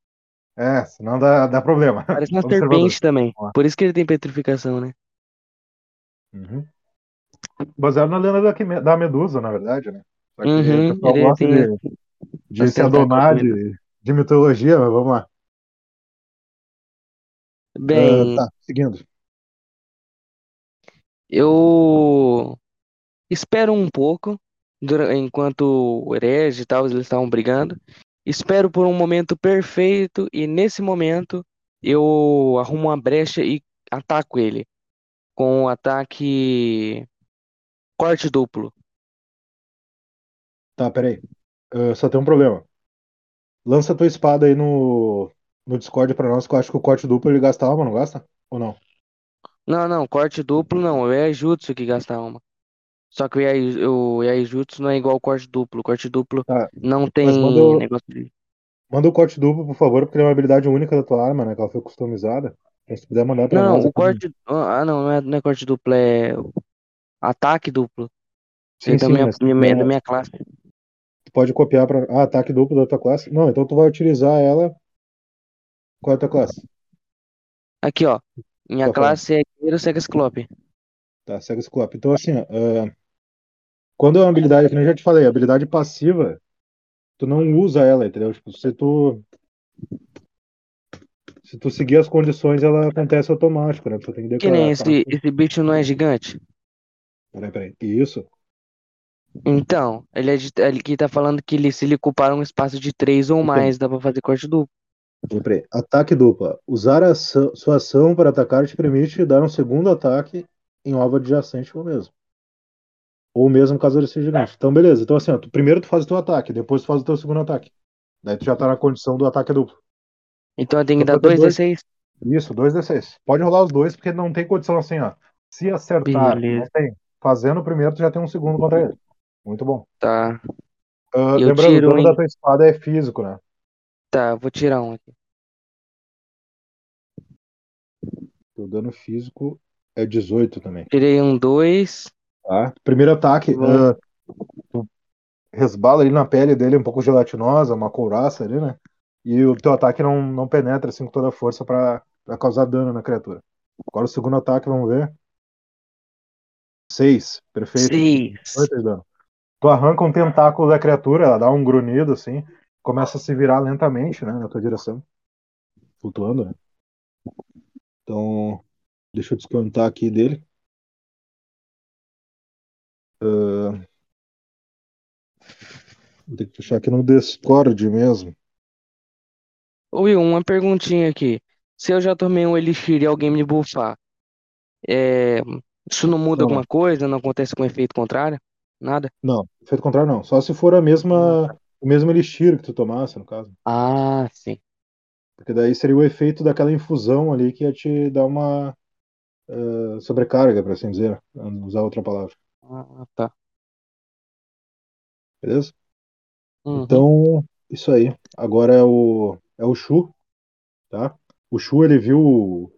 É, senão dá, dá problema. parece uma serpente também. Por isso que ele tem petrificação, né? Uhum. Baseado na lenda da, da Medusa, na verdade, né? Só que Uhum, o pessoal gosta tem de, de se adonar de, de mitologia, mas vamos lá. Bem, Ah, tá, seguindo. eu espero um pouco enquanto o herege e tal, eles estavam brigando. Espero por um momento perfeito e nesse momento eu arrumo uma brecha e ataco ele com um ataque corte duplo. Tá, peraí. Só tem um problema. Lança tua espada aí no, no Discord pra nós, que eu acho que o corte duplo ele gasta alma, não gasta? Ou não? Não, não, corte duplo não, é Yaijutsu que gasta alma. Só que o Yai- o Yaijutsu não é igual ao corte duplo. O corte duplo Tá. não Mas tem manda, o- negócio de. manda o corte duplo, por favor, porque ele é uma habilidade única da tua arma, né? Que ela foi customizada. Então, se tu puder mandar pra Não, nós o aqui. corte. Ah, não, não é, não é corte duplo, é ataque duplo. Sim, Ele sim, também é mas da minha, da minha classe. tu pode copiar pra. Ah, ataque duplo da tua classe? Não, então tu vai utilizar ela. Qual é a tua classe? Aqui, ó. Minha Tá falando. classe é Guerreiro Cega Ciclope. Tá, segue esse. Então, assim, ó, ah, quando é uma habilidade, que eu já te falei, habilidade passiva, tu não usa ela, entendeu? Tipo, se tu. Se tu seguir as condições, ela acontece automático, né? Tu tem que Que nem declarar. tá? esse, esse bicho não é gigante. Peraí, peraí. Isso. Então, ele, é de, ele aqui tá falando que ele, se ele ocupar um espaço de três ou Então. mais, dá pra fazer corte duplo. Lembrei. Ataque dupla. Usar a sua ação para atacar te permite dar um segundo ataque em alvo adjacente ou mesmo. Ou mesmo caso ele seja gigante. Então, beleza. Então, assim, ó, tu- primeiro tu faz o teu ataque, depois tu faz o teu segundo ataque. Daí tu já tá na condição do ataque duplo. Então eu tenho que Então, dar pra ter dois dois- D6? Isso, 2d6. Pode rolar os dois, porque não tem condição assim, ó. Se acertar, tem. Fazendo o primeiro, tu já tem um segundo contra ele. Muito bom. Tá, Eu lembrando, tiro o dano em- da tua espada é físico, né? tá, vou tirar um aqui. O dano físico é 18 também. Tirei um dois. Tá? Primeiro ataque, Bom. ah, tu resbala ali na pele dele, um pouco gelatinosa, uma couraça ali, né? E o teu ataque não, não penetra assim com toda a força pra, pra causar dano na criatura. Agora o segundo ataque, vamos ver. 6, perfeito. Seis. 18 de dano. Tu arranca um tentáculo da criatura, ela dá um grunhido assim, começa a se virar lentamente, né, na tua direção. Flutuando, né? Então, deixa eu descontar aqui dele. Ah, vou ter que puxar aqui no Discord mesmo. Will, uma perguntinha aqui. Se eu já tomei um Elixir e alguém me buffar, é, isso não muda Não. alguma coisa? Não acontece com efeito contrário? Nada? Não, efeito contrário não. Só se for a mesma, o mesmo elixir que tu tomasse, no caso. Ah, sim. Porque daí seria o efeito daquela infusão ali que ia te dar uma ah, sobrecarga, por assim dizer. Usar outra palavra. Ah, tá. Beleza? Uhum. Então, isso aí. Agora é o, é o Shu, tá? O Shu, ele viu o,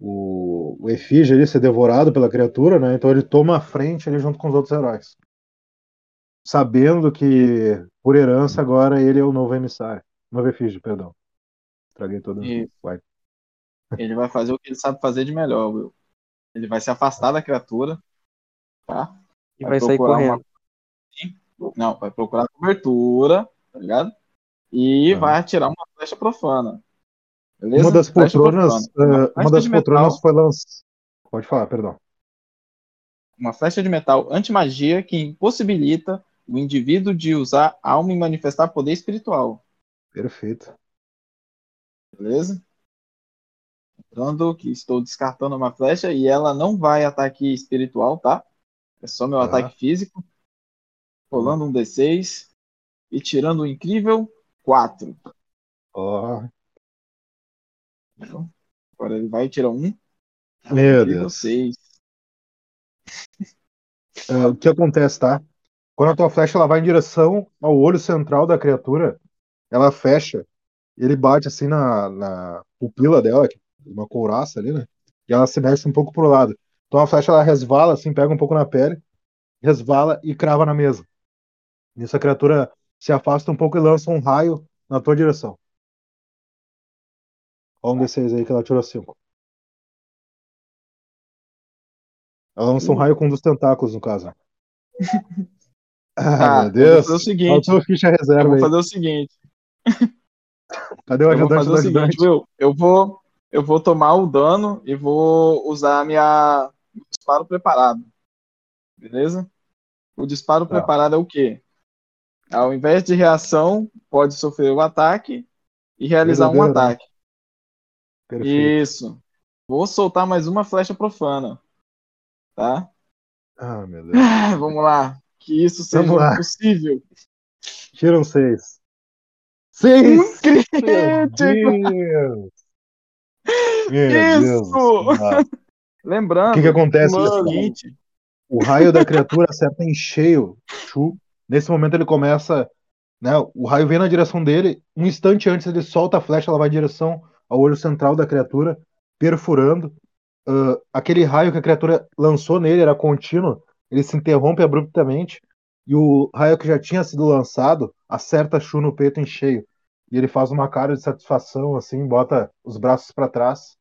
o, o efígie ali ser devorado pela criatura, né? Então ele toma a frente ali junto com os outros heróis. Sabendo que, por herança, agora ele é o novo emissário. Novo efígie, perdão. Estraguei todo. Isso. Vai. Ele vai fazer o que ele sabe fazer de melhor, Will. Ele vai se afastar da criatura, tá? E vai vai sair procurar uma- correndo. Não, vai procurar cobertura, tá ligado? E Tá. vai atirar uma flecha profana. Beleza? Uma das Flecha poltronas, profana. ah, flecha uma das poltronas metal, foi lançada. Pode falar, perdão. uma flecha de metal anti-magia que impossibilita o indivíduo de usar alma e manifestar poder espiritual. Perfeito. Beleza? Lembrando que estou descartando uma flecha e ela não vai ataque espiritual, tá? É só meu Tá. ataque físico. Rolando um D6 e tirando um incrível 4. Ó, Agora ele vai tirar um. meu incrível Deus. 6. Ah, o que acontece, tá? Quando a tua flecha ela vai em direção ao olho central da criatura, ela fecha, e ele bate assim na, na pupila dela, é uma couraça ali, né? E ela se mexe um pouco pro lado. Então a flecha ela resvala, assim, pega um pouco na pele, resvala e crava na mesa. Nisso a criatura se afasta um pouco e lança um raio na tua direção. Olha um D6 aí que ela tirou 5. Ela lança um raio com um dos tentáculos, no caso. Ah, meu eu Deus. vou fazer o seguinte, Faltou ficha Eu reserva vou aí. fazer o seguinte. Cadê o Eu vou ajudante fazer do o ajudante? seguinte, Will. Eu vou, eu vou tomar o dano e vou usar a minha disparo preparado. Beleza? O disparo Tá. preparado é o quê? Ao invés de reação, pode sofrer o ataque e realizar um Verdadeiro, né? ataque. Perfeito. Isso. Vou soltar mais uma flecha profana. Tá? Ah, meu Deus. Ah, Vamos lá. Que isso seja possível. Tiram seis. Seis! Um Meu! Deus! Meu Deus! Isso! céu. Lembrando, O que que acontece? é o seguinte, O raio da criatura acerta em cheio. Chu. Nesse momento ele começa. Né, o raio vem na direção dele. Um instante antes ele solta a flecha, ela vai em direção ao olho central da criatura, perfurando. Ah, aquele raio que a criatura lançou nele era contínuo. Ele se interrompe abruptamente. E o raio que já tinha sido lançado acerta Chu no peito em cheio. E ele faz uma cara de satisfação, assim, bota os braços para trás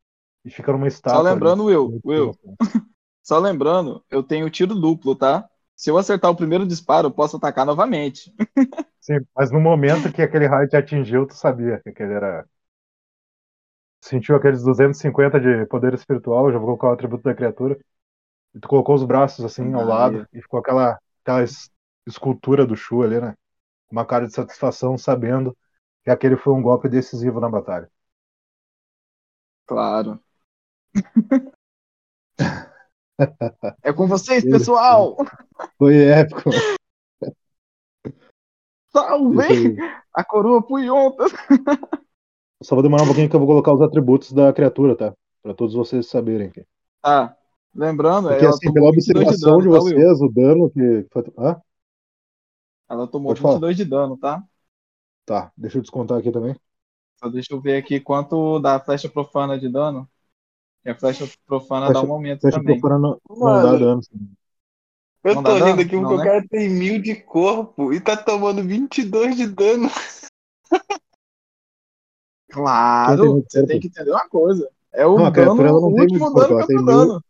e fica numa estátua. ali. lembrando, Will, Muito Will. bom. Só lembrando, eu tenho tiro duplo, tá? Se eu acertar o primeiro disparo, eu posso atacar novamente. Sim, mas no momento que aquele raio te atingiu, tu sabia que aquele era. Sentiu aqueles 250 de poder espiritual, já vou colocar o atributo da criatura. E tu colocou os braços assim ao lado e ficou aquela, aquela es- escultura do Shu ali, né? Uma cara de satisfação, sabendo que aquele foi um golpe decisivo na batalha. Claro. É com vocês, pessoal! Foi épico. Salve! A coroa Puyontas! Só vou demorar um pouquinho que eu vou colocar os atributos da criatura, tá? Pra todos vocês saberem. Aqui. Ah, lembrando, Porque, assim, pela 22 observação de, dano, tá, Will? vocês, o dano que. Hã? Ela tomou Pode falar. 22 de dano, tá? Tá, deixa eu descontar aqui também. Só deixa eu ver aqui quanto dá a flecha profana de dano. E a flecha profana Flecha- dá um aumento Fecha também. profana não, não dá dano. sim. Eu Não tô rindo dano? aqui porque Não, o né? cara tem mil de corpo e tá tomando 22 de dano. Claro, você tem que entender uma coisa. É o Não, dano, ela o não tem último corpo, dano ela que eu tô mil. dando.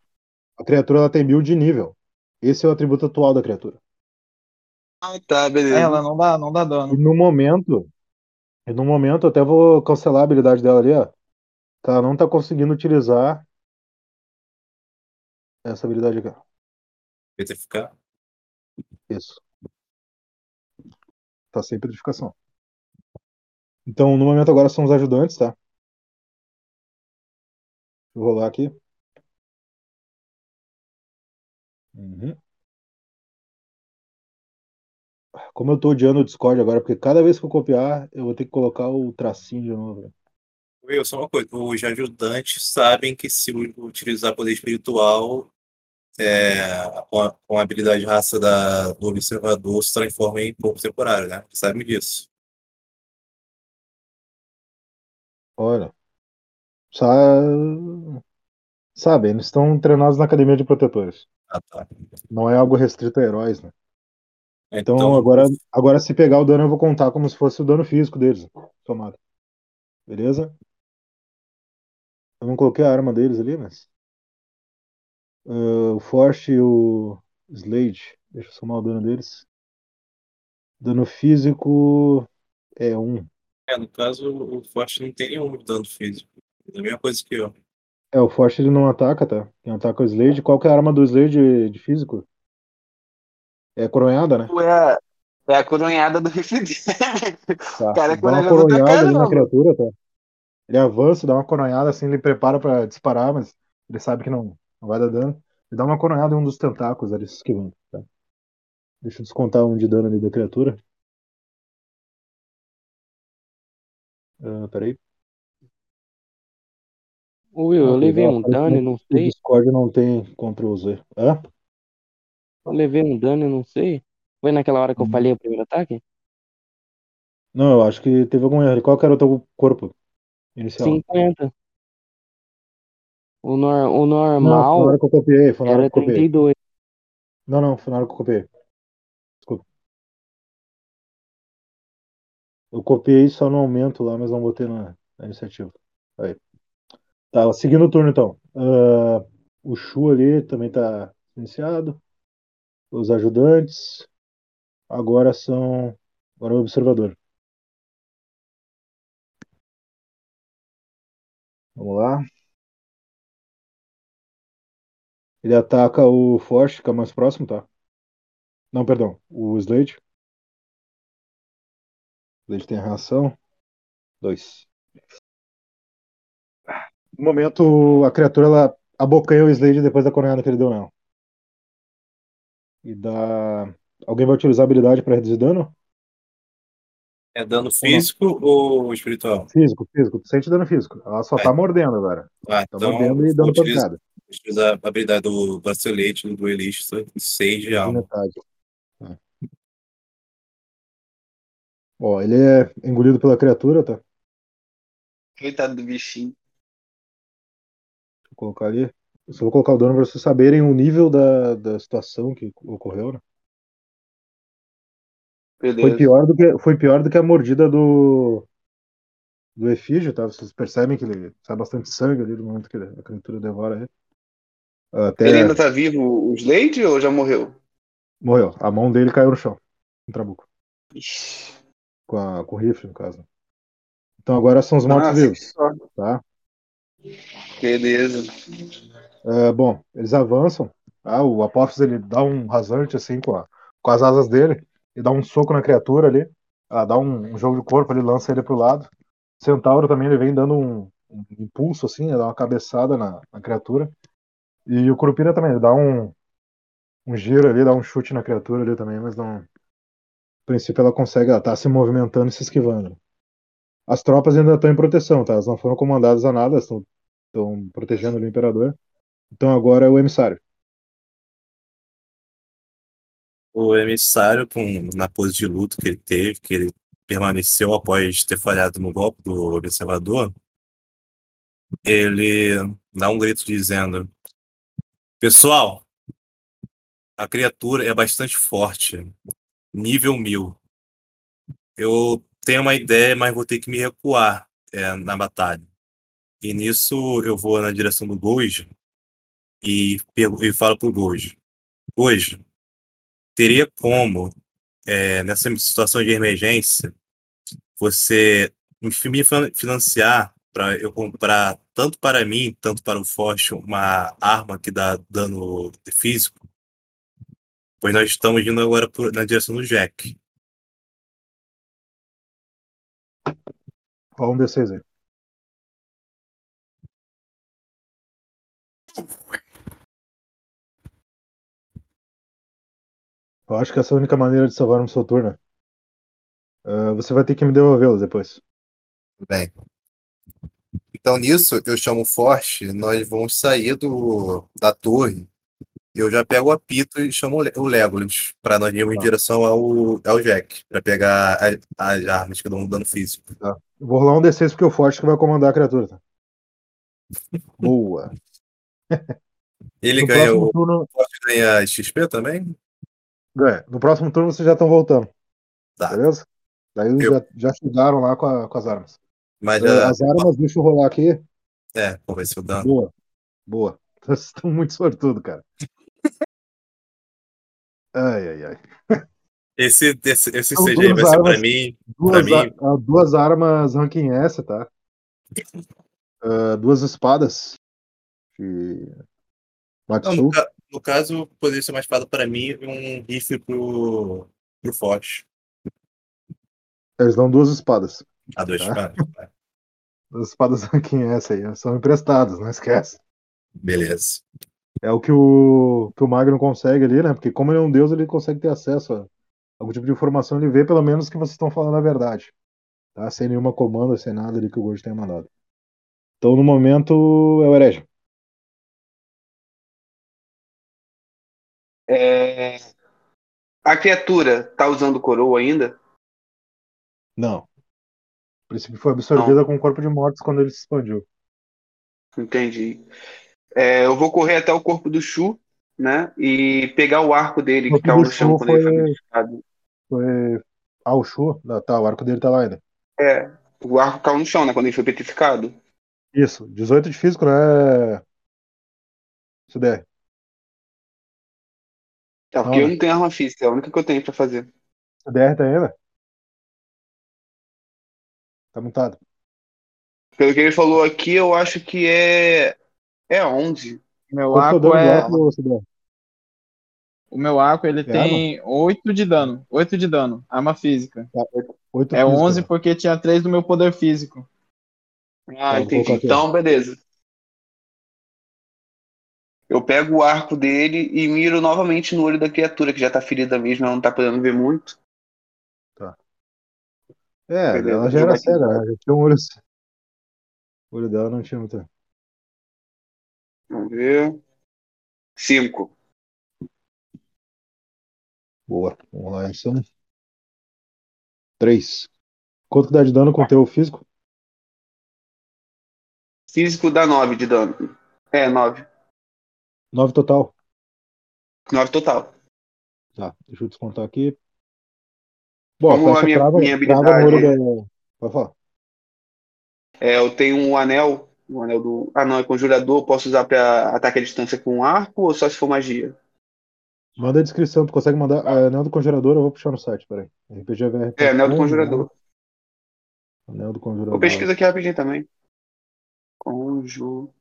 A criatura ela tem mil de nível. Esse é o atributo atual da criatura. Ah, tá, beleza. Ela não dá, não dá E dano. no momento. E no momento eu até vou cancelar a habilidade dela ali, ó. Ela não tá conseguindo utilizar essa habilidade aqui. Petrificar. Isso. Tá sem petrificação. Então, no momento agora são os ajudantes, tá? Vou rolar aqui. Uhum. Como eu tô odiando o Discord agora, porque cada vez que eu copiar, eu vou ter que colocar o tracinho de novo. Will, só uma coisa. Os ajudantes sabem que se utilizar poder espiritual, é, com, a, com a habilidade raça da, do observador, se transforma em corpo temporário, né? Sabem disso. Olha. Sa... Sabe, eles estão treinados na academia de protetores. Ah, tá. Não é algo restrito a heróis, né? Então, Então, agora, agora se pegar o dano, eu vou contar como se fosse o dano físico deles, tomado. Beleza? Eu não coloquei a arma deles ali, mas. Ah, o Forte e o Slade. Deixa eu somar o dano deles. Dano físico é um. é, no caso, o Forte não tem nenhum dano físico. É a mesma coisa que eu. É, o Forte ele não ataca, tá? Quem ataca é o Slade. Qual que é a arma do Slade de físico? É coronhada, né? É, a- é a coronhada do rifle dele. Tá. Cara, Dá uma coronhada tá cara, ali na criatura, tá? Ele avança, dá uma coronhada assim, ele prepara pra disparar, mas ele sabe que não, não vai dar dano. Ele dá uma coronhada em um dos tentáculos ali, se esquivando, tá? Deixa eu descontar um de dano ali da criatura. Ah, peraí. Ô, Will, eu Ah, levei um dano e que não O sei. Discord não tem Ctrl Z. Hã? Eu levei um dano e não sei. Foi naquela hora que eu Uhum. falhei o primeiro ataque? Não, eu acho que teve algum erro. Qual que era o teu corpo inicial? 50. O, nor o Não, foi na normal hora que eu copiei. Foi na hora era que eu copiei. 32. Não, não, foi na hora que eu copiei. Desculpa. Eu copiei só no aumento lá, mas não botei na, na iniciativa. Aí. Tá, seguindo o turno então. Ah, o Shu ali também tá iniciado. Os ajudantes. Agora são. Agora é o observador. Vamos lá. Ele ataca o Forte, o mais próximo, tá? Não, perdão. O Slade. Slade tem a reação. Dois. No momento, a criatura ela abocanha o Slade depois da coronhada que ele deu nela. E dá. Alguém vai utilizar a habilidade para reduzir dano? É dano físico ou espiritual? Físico, físico. Tu sente dano físico. Ela só É. tá mordendo agora. Ah, Tá então mordendo e dando pancada. utiliza a habilidade do bracelete do duelista 6 de alma. metade. É. Ó, ele é engolido pela criatura, tá? Coitado do bichinho. Vou colocar ali. Eu só vou colocar o dano para vocês saberem o nível da, da situação que ocorreu, né? Foi pior do que, foi pior do que a mordida do, do efígio, tá? Vocês percebem que ele sai bastante sangue ali no momento que a criatura devora ele. Até Ele ainda tá vivo, o Slade, ou já morreu? morreu. A mão dele caiu no chão. No trabuco. Ixi. Com, a, com o rifle, no caso. Então agora são os Nossa, mortos-vivos, tá? Beleza. É, bom, eles avançam. Ah, o Apophis ele dá um rasante assim com a, com as asas dele e dá um soco na criatura ali. Ah, dá um, um jogo de corpo, ele lança ele pro lado. Centauro também ele vem dando um, um impulso assim, dá uma cabeçada na, na, criatura. E o Curupira também, ele dá um, um giro ali, dá um chute na criatura ali também, mas não. No princípio ela consegue, ela tá se movimentando e se esquivando. As tropas ainda estão em proteção, tá? Elas não foram comandadas a nada, estão protegendo o Imperador. Então agora é o emissário. O emissário, com, na pose de luto que ele teve, que ele permaneceu após ter falhado no golpe do observador, ele dá um grito dizendo: Pessoal, a criatura é bastante forte, nível mil. Eu tenho uma ideia, mas vou ter que me recuar é, na batalha. E nisso eu vou na direção do Gojo e, e falo pro Gojo: Gojo, teria como, é, nessa situação de emergência, você me financiar para eu comprar tanto para mim, tanto para o Forte, uma arma que dá dano físico? Pois nós estamos indo agora por, na direção do Jack. Qual um D6 aí? Eu acho que essa é a única maneira de salvar um seu turno. Uh, você vai ter que me devolvê-los depois. Bem. Então, nisso, eu chamo o Forte, nós vamos sair do, da torre. Eu já pego o apito e chamo o Legolas para nós irmos em tá. direção ao, ao Jack, para pegar as armas que dão dano físico. Tá. Vou rolar um D6 porque o Forte que vai comandar a criatura. Tá? Boa. Ele no ganha o turno... Forte ganha XP também? Ganha. No próximo turno vocês já estão voltando. Tá. Beleza? Daí eu... já, já chegaram lá com, a, com as armas. Mas já... As armas, deixa eu rolar aqui. É, vamos ver se o dano. Boa. Boa. Vocês estão muito sortudo, cara. ai, ai, ai. Esse, esse, esse CG vai ser pra mim. Duas, pra mim... A, duas armas ranking S, tá? Uh, duas espadas. De... Não, no, caso, poderia ser uma espada pra mim e um rifle pro, pro Forte. Eles dão duas espadas. Ah, duas tá? espadas. As espadas ranking S aí, são emprestadas, não esquece. Beleza. É o que o, que o Magno consegue ali, né? Porque como ele é um deus, ele consegue ter acesso a algum tipo de informação, ele vê pelo menos que vocês estão falando a verdade. Tá? Sem nenhuma comanda, sem nada ali que o Gordo tenha mandado. Então, no momento, é o herege. É... A criatura tá usando coroa ainda? Não. O princípio foi absorvida Não. com o corpo de mortos quando ele se expandiu. Entendi. É, eu vou correr até o corpo do Shu, né? E pegar o arco dele que caiu no chão quando foi... ele foi foi. Ah, o Shu? Tá, o arco dele tá lá ainda. É, o arco caiu no chão, né? Quando ele foi petrificado. Isso, 18 de físico, né? CDR. É, porque não, eu não tenho arma física, é a única que eu tenho pra fazer. CDR tá ainda? Tá montado. Pelo que ele falou aqui, eu acho que é. É 11. Meu arco é. O meu arco ele é tem arma? 8 de dano. 8 de dano. Arma física. Tá, 8 é física. 11 porque tinha 3 do meu poder físico. Ah, tá, entendi. Então, beleza. Eu pego o arco dele e miro novamente no olho da criatura, que já tá ferida mesmo, ela não tá podendo ver muito. Tá. É, beleza. ela já era cega, né? Já tinha um olho. O olho dela não tinha muita. Vamos ver. 5. Boa. Vamos lá, então. 3. Quanto dá de dano com o teu físico? Físico dá 9 de dano. É, 9. 9 total. 9 total. Tá, deixa eu descontar aqui. Bom, Como a minha, crava, minha habilidade. Da... Vai falar. É, eu tenho um anel. Um anel do. Ah, não, é conjurador. Posso usar pra ataque à distância com um arco ou só se for magia? Manda a descrição, tu consegue mandar. Ah, anel do conjurador, eu vou puxar no site, peraí. RPG VR. É, anel do conjurador. Anel do conjurador. Vou pesquisar aqui rapidinho também. Conju.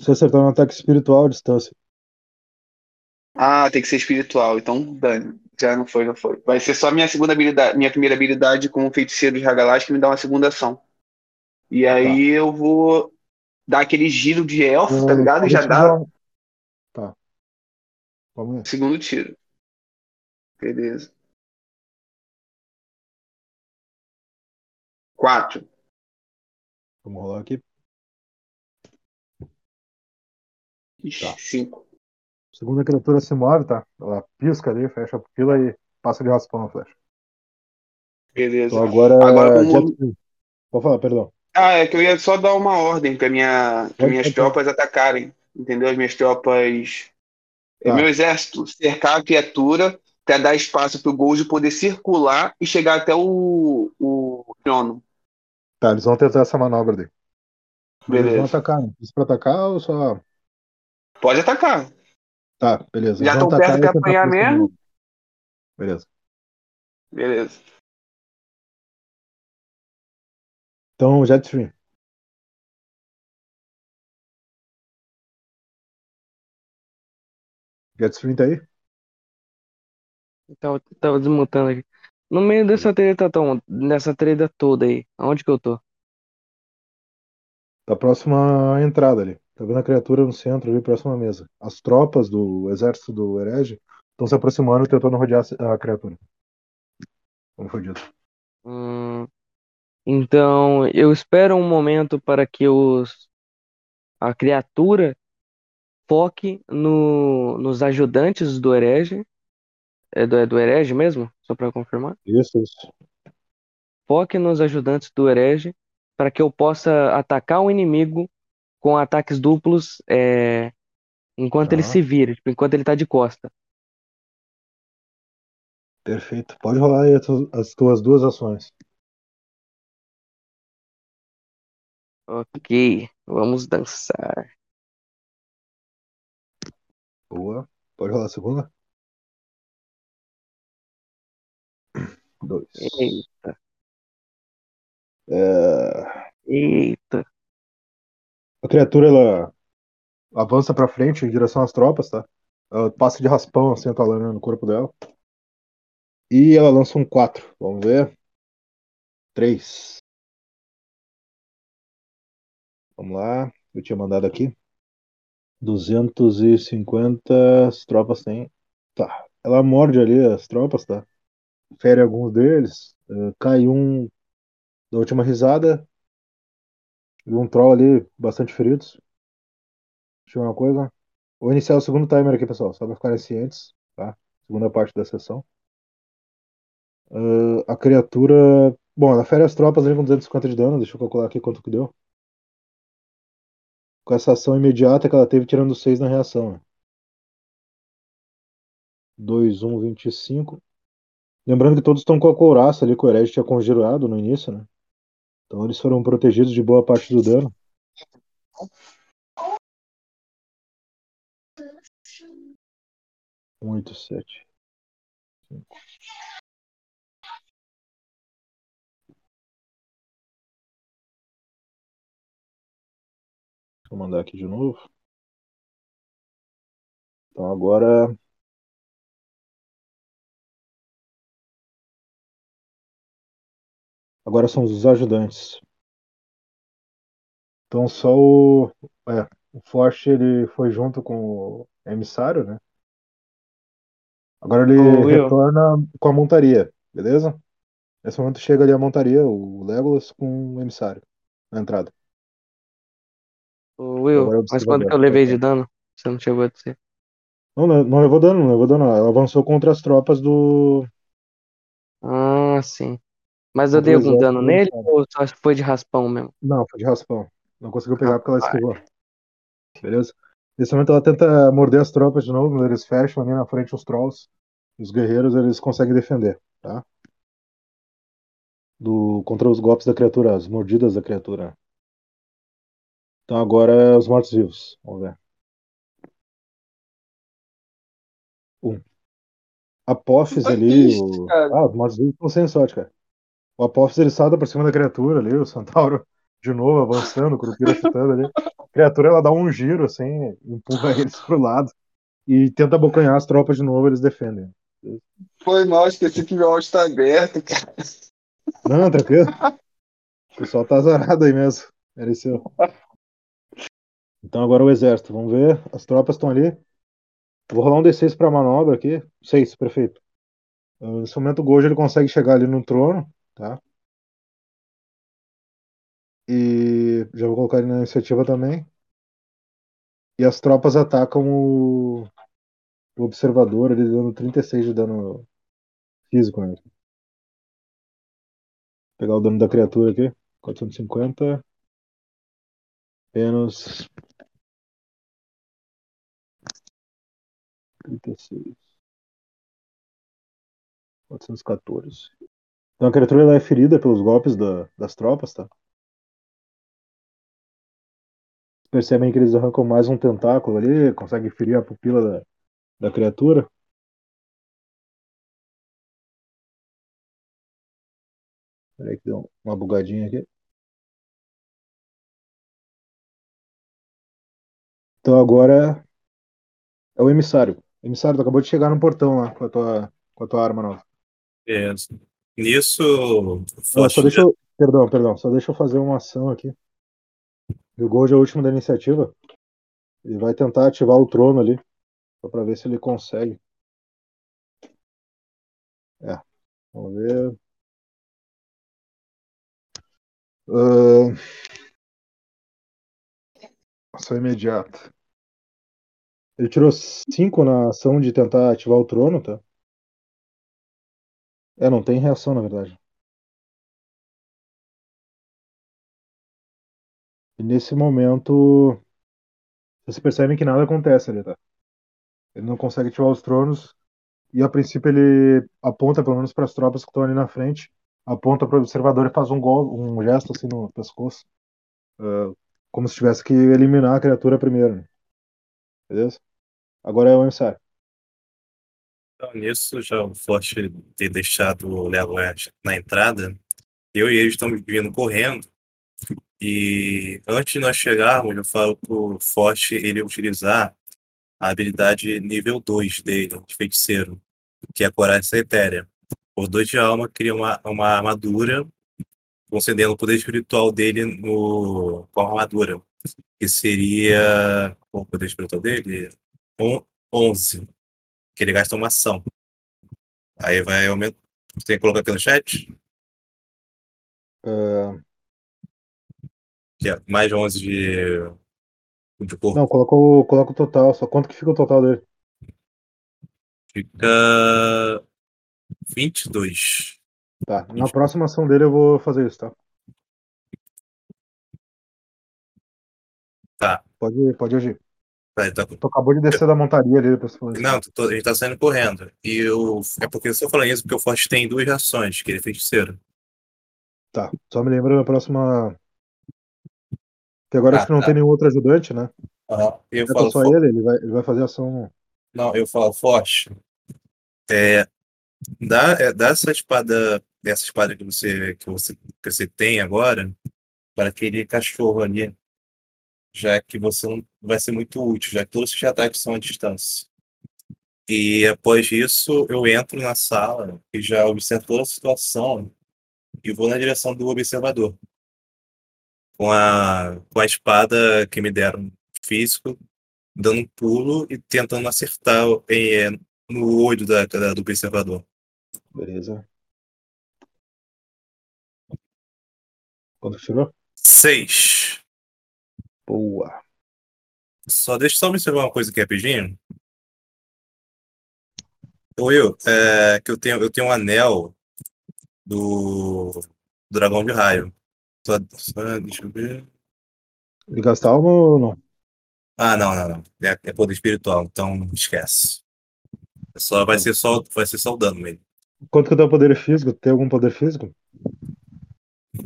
Se acertar um ataque espiritual à distância. Ah, tem que ser espiritual. Então, dane. Já não foi, não foi. Vai ser só minha segunda habilidade, minha primeira habilidade como feiticeiro de Hagalas que me dá uma segunda ação. E aí eu vou dar aquele giro de elfo, tá ligado? E já dá Tá. Vamos ver. segundo tiro. Beleza. Quatro. Vamos rolar aqui. Ixi, Tá. cinco. Segunda criatura se move, tá? Ela pisca ali, fecha a pupila e passa de raspão a flecha. Beleza. Então agora. Agora, como- Jet Stream. Pode falar, perdão. Ah, é que eu ia só dar uma ordem para minha, pra minhas tropas atacarem. Entendeu? As minhas tropas. É Tá. meu exército cercar a criatura para dar espaço pro Gold poder circular e chegar até o, o trono. Tá, eles vão tentar essa manobra daí. Eles vão Beleza. atacar, né? Isso pra atacar ou só. Pode atacar. Tá, beleza. Já Eles vão tão atacar perto de apanhar mesmo? Beleza. Beleza. Então, Jetstream. Jetstream tá aí? Tava, tava desmutando aqui. No meio dessa treta, tão, dessa treta toda aí, aonde que eu tô? Tá próxima à entrada ali. Tá vendo a criatura no centro ali, próxima à mesa. As tropas do exército do herege estão se aproximando e tentando rodear a criatura. Como foi dito. Hum, então, eu espero um momento para que os, a criatura foque no, nos ajudantes do herege. É do, é do herege mesmo? Só para confirmar. Isso, isso. Foque nos ajudantes do herege para que eu possa atacar o inimigo com ataques duplos é, enquanto ele Tá. se vira, tipo, enquanto ele tá de costa. Perfeito. Pode rolar aí as tuas- as tuas duas ações. Ok, vamos dançar. Boa. Pode rolar a segunda? Dois. Eita, É, eita. A criatura ela avança pra frente em direção às tropas, tá? Ela passa de raspão assim, lâmina no corpo dela. E ela lança um 4. Vamos ver. 3. Vamos lá. Eu tinha mandado aqui. 250 as tropas têm. Tá. Ela morde ali as tropas, tá? Fere alguns deles. eh, cai um da última risada. E um troll ali, bastante feridos. Deixa eu ver uma coisa. Vou iniciar o segundo timer aqui, pessoal, só para ficarem cientes, tá? Segunda parte da sessão. Ah, a criatura. Bom, ela fere as tropas ali com 250 de dano, deixa eu calcular aqui quanto que deu. Com essa ação imediata que ela teve, tirando 6 na reação. né? 2, 1, 25. Lembrando que todos estão com a couraça ali que o herege tinha conjurado no início, né? Então eles foram protegidos de boa parte do dano. Oito, sete. eu mandar aqui de novo. Então agora. Agora são os ajudantes. Então só o. É, o Forte ele foi junto com o emissário, né? Agora ele Will. retorna com a montaria, beleza? Nesse momento chega ali a montaria, o Legolas com o emissário na entrada. Ô, Will, mas quanto que eu levei de dano? Você não chegou a dizer. Não, não, não levou dano, não levou dano. Ela avançou contra as tropas do. Ah, sim. Mas eu dei algum dano nele ou só foi de raspão mesmo? Não, foi de raspão. Não conseguiu pegar porque ela esquivou. Beleza? Nesse momento ela tenta morder as tropas de novo, eles fecham ali na frente os trolls. Os guerreiros eles conseguem defender, tá? Do, contra os golpes da criatura, as mordidas da criatura. Então agora é os mortos-vivos. Vamos ver. Um. Apophis ali. O... Ah, os mortos-vivos estão sem sorte, cara. O Apophis ele salta por cima da criatura ali, o Centauro de novo avançando, o Curupira chutando ali. A criatura ela dá um giro assim, empurra eles pro lado. e tenta abocanhar as tropas de novo, eles defendem. Foi mal, esqueci que meu áudio está aberto, cara. Não, tranquilo. O pessoal tá azarado aí mesmo. Mereceu. Então agora o exército. Vamos ver. As tropas estão ali. Vou rolar um D6 pra manobra aqui. 6, prefeito. Uh, nesse momento o Gojo ele consegue chegar ali no trono, tá? E já vou colocar ele na iniciativa também. E as tropas atacam o, o observador, ele dando 36 de dano físico nele. Vou pegar o dano da criatura aqui. 450 menos 36. 414. Então a criatura ela é ferida pelos golpes da- das tropas, tá? Percebem que eles arrancam mais um tentáculo ali, conseguem ferir a pupila da, da criatura. Peraí que deu uma bugadinha aqui. Então agora é o emissário. Emissário, tu acabou de chegar no portão lá com a tua, com a tua arma nova. Beleza. Nisso, Ah, só deixa eu, perdão, perdão, só deixa eu fazer uma ação aqui. O Gold é o último da iniciativa. Ele vai tentar ativar o trono ali, só pra ver se ele consegue. É, vamos ver. Ah, ação imediata. Ele tirou 5 na ação de tentar ativar o trono, tá? É, não tem reação, na verdade. E nesse momento, vocês percebem que nada acontece ali, tá? Ele não consegue ativar os tronos e a princípio ele aponta pelo menos para as tropas que estão ali na frente, aponta para o observador e faz um gol, um gesto assim no pescoço, ah, como se tivesse que eliminar a criatura primeiro, né? beleza? Agora é o emissário. Então, nisso, já o Forte ter deixado o Legolas na entrada, eu e ele estamos vindo correndo. E antes de nós chegarmos, eu falo pro Forte ele utilizar a habilidade nível 2 dele, de feiticeiro, que é a Coragem Etérea. Por dois de alma, cria uma, uma armadura, concedendo o poder espiritual dele no, com a armadura, que seria. O poder espiritual dele? On, 11 que ele gasta uma ação. Aí vai aumentar. Tem que colocar aqui no chat? Que é mais 11 de, de corpo. não, coloca o, coloca o total, só quanto que fica o total dele? Fica 22. Tá, na próxima ação dele eu vou fazer isso, tá? Tá. Pode, pode agir. Tá, tá. Tu acabou de descer da montaria ali, isso. Não, tô- a gente tá saindo correndo. E eu, é porque eu só falando isso porque o Forte tem duas ações, que ele é feiticeiro. Tá, só me lembra na próxima. Que agora Ah, acho que não tá. tem nenhum outro ajudante, né? Eu É tá falo, só Fo- ele, ele vai, ele vai fazer ação. não, eu falo Forte. É, dá, é, dá essa espada, essa espada que você, que você, que você tem agora, para aquele cachorro ali. Já que você não vai ser muito útil, já que todos os ataques são à distância. E após isso, eu entro na sala e já observo toda a situação e vou na direção do observador. Com a, com a espada que me deram físico, dando um pulo e tentando acertar eh, no olho da, da- do observador. Beleza. Quanto tirou? Seis. Boa. Só deixa eu só observar uma coisa aqui rapidinho. Ô, eu, é, que eu tenho, eu tenho um anel do Dragão de Raio. Só, só- deixa eu ver. Ele gasta alma ou não? Ah, não, não, não. É, é poder espiritual, então esquece. Só vai ser só, vai ser só o dano mesmo. Quanto que dá o poder físico? Tem algum poder físico?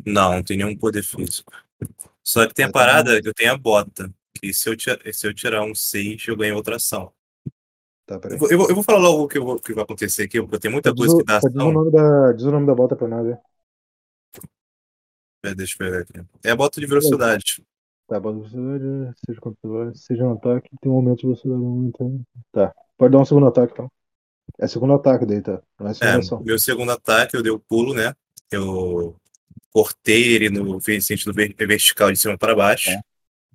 Não, não tem nenhum poder físico. Só que tem a parada eu tenho a bota. Que se eu, tira- se eu tirar um 6, eu ganho outra ação. Tá, peraí. Eu vou, eu vou- falar logo o que, eu que vai acontecer aqui, porque tem muita coisa que dá só diz o ação. nome da, diz o nome da bota pra nós ver. É, Deixa eu pegar aqui. É a bota de velocidade. Tá, pode velocidade, seja seja um ataque, tem um aumento de velocidade então. Tá. Pode dar um segundo ataque, então. É segundo ataque daí, tá? Não é segunda É, ação. meu segundo ataque eu dei o pulo, né? Eu cortei ele no sentido ver- vertical de cima para baixo. É.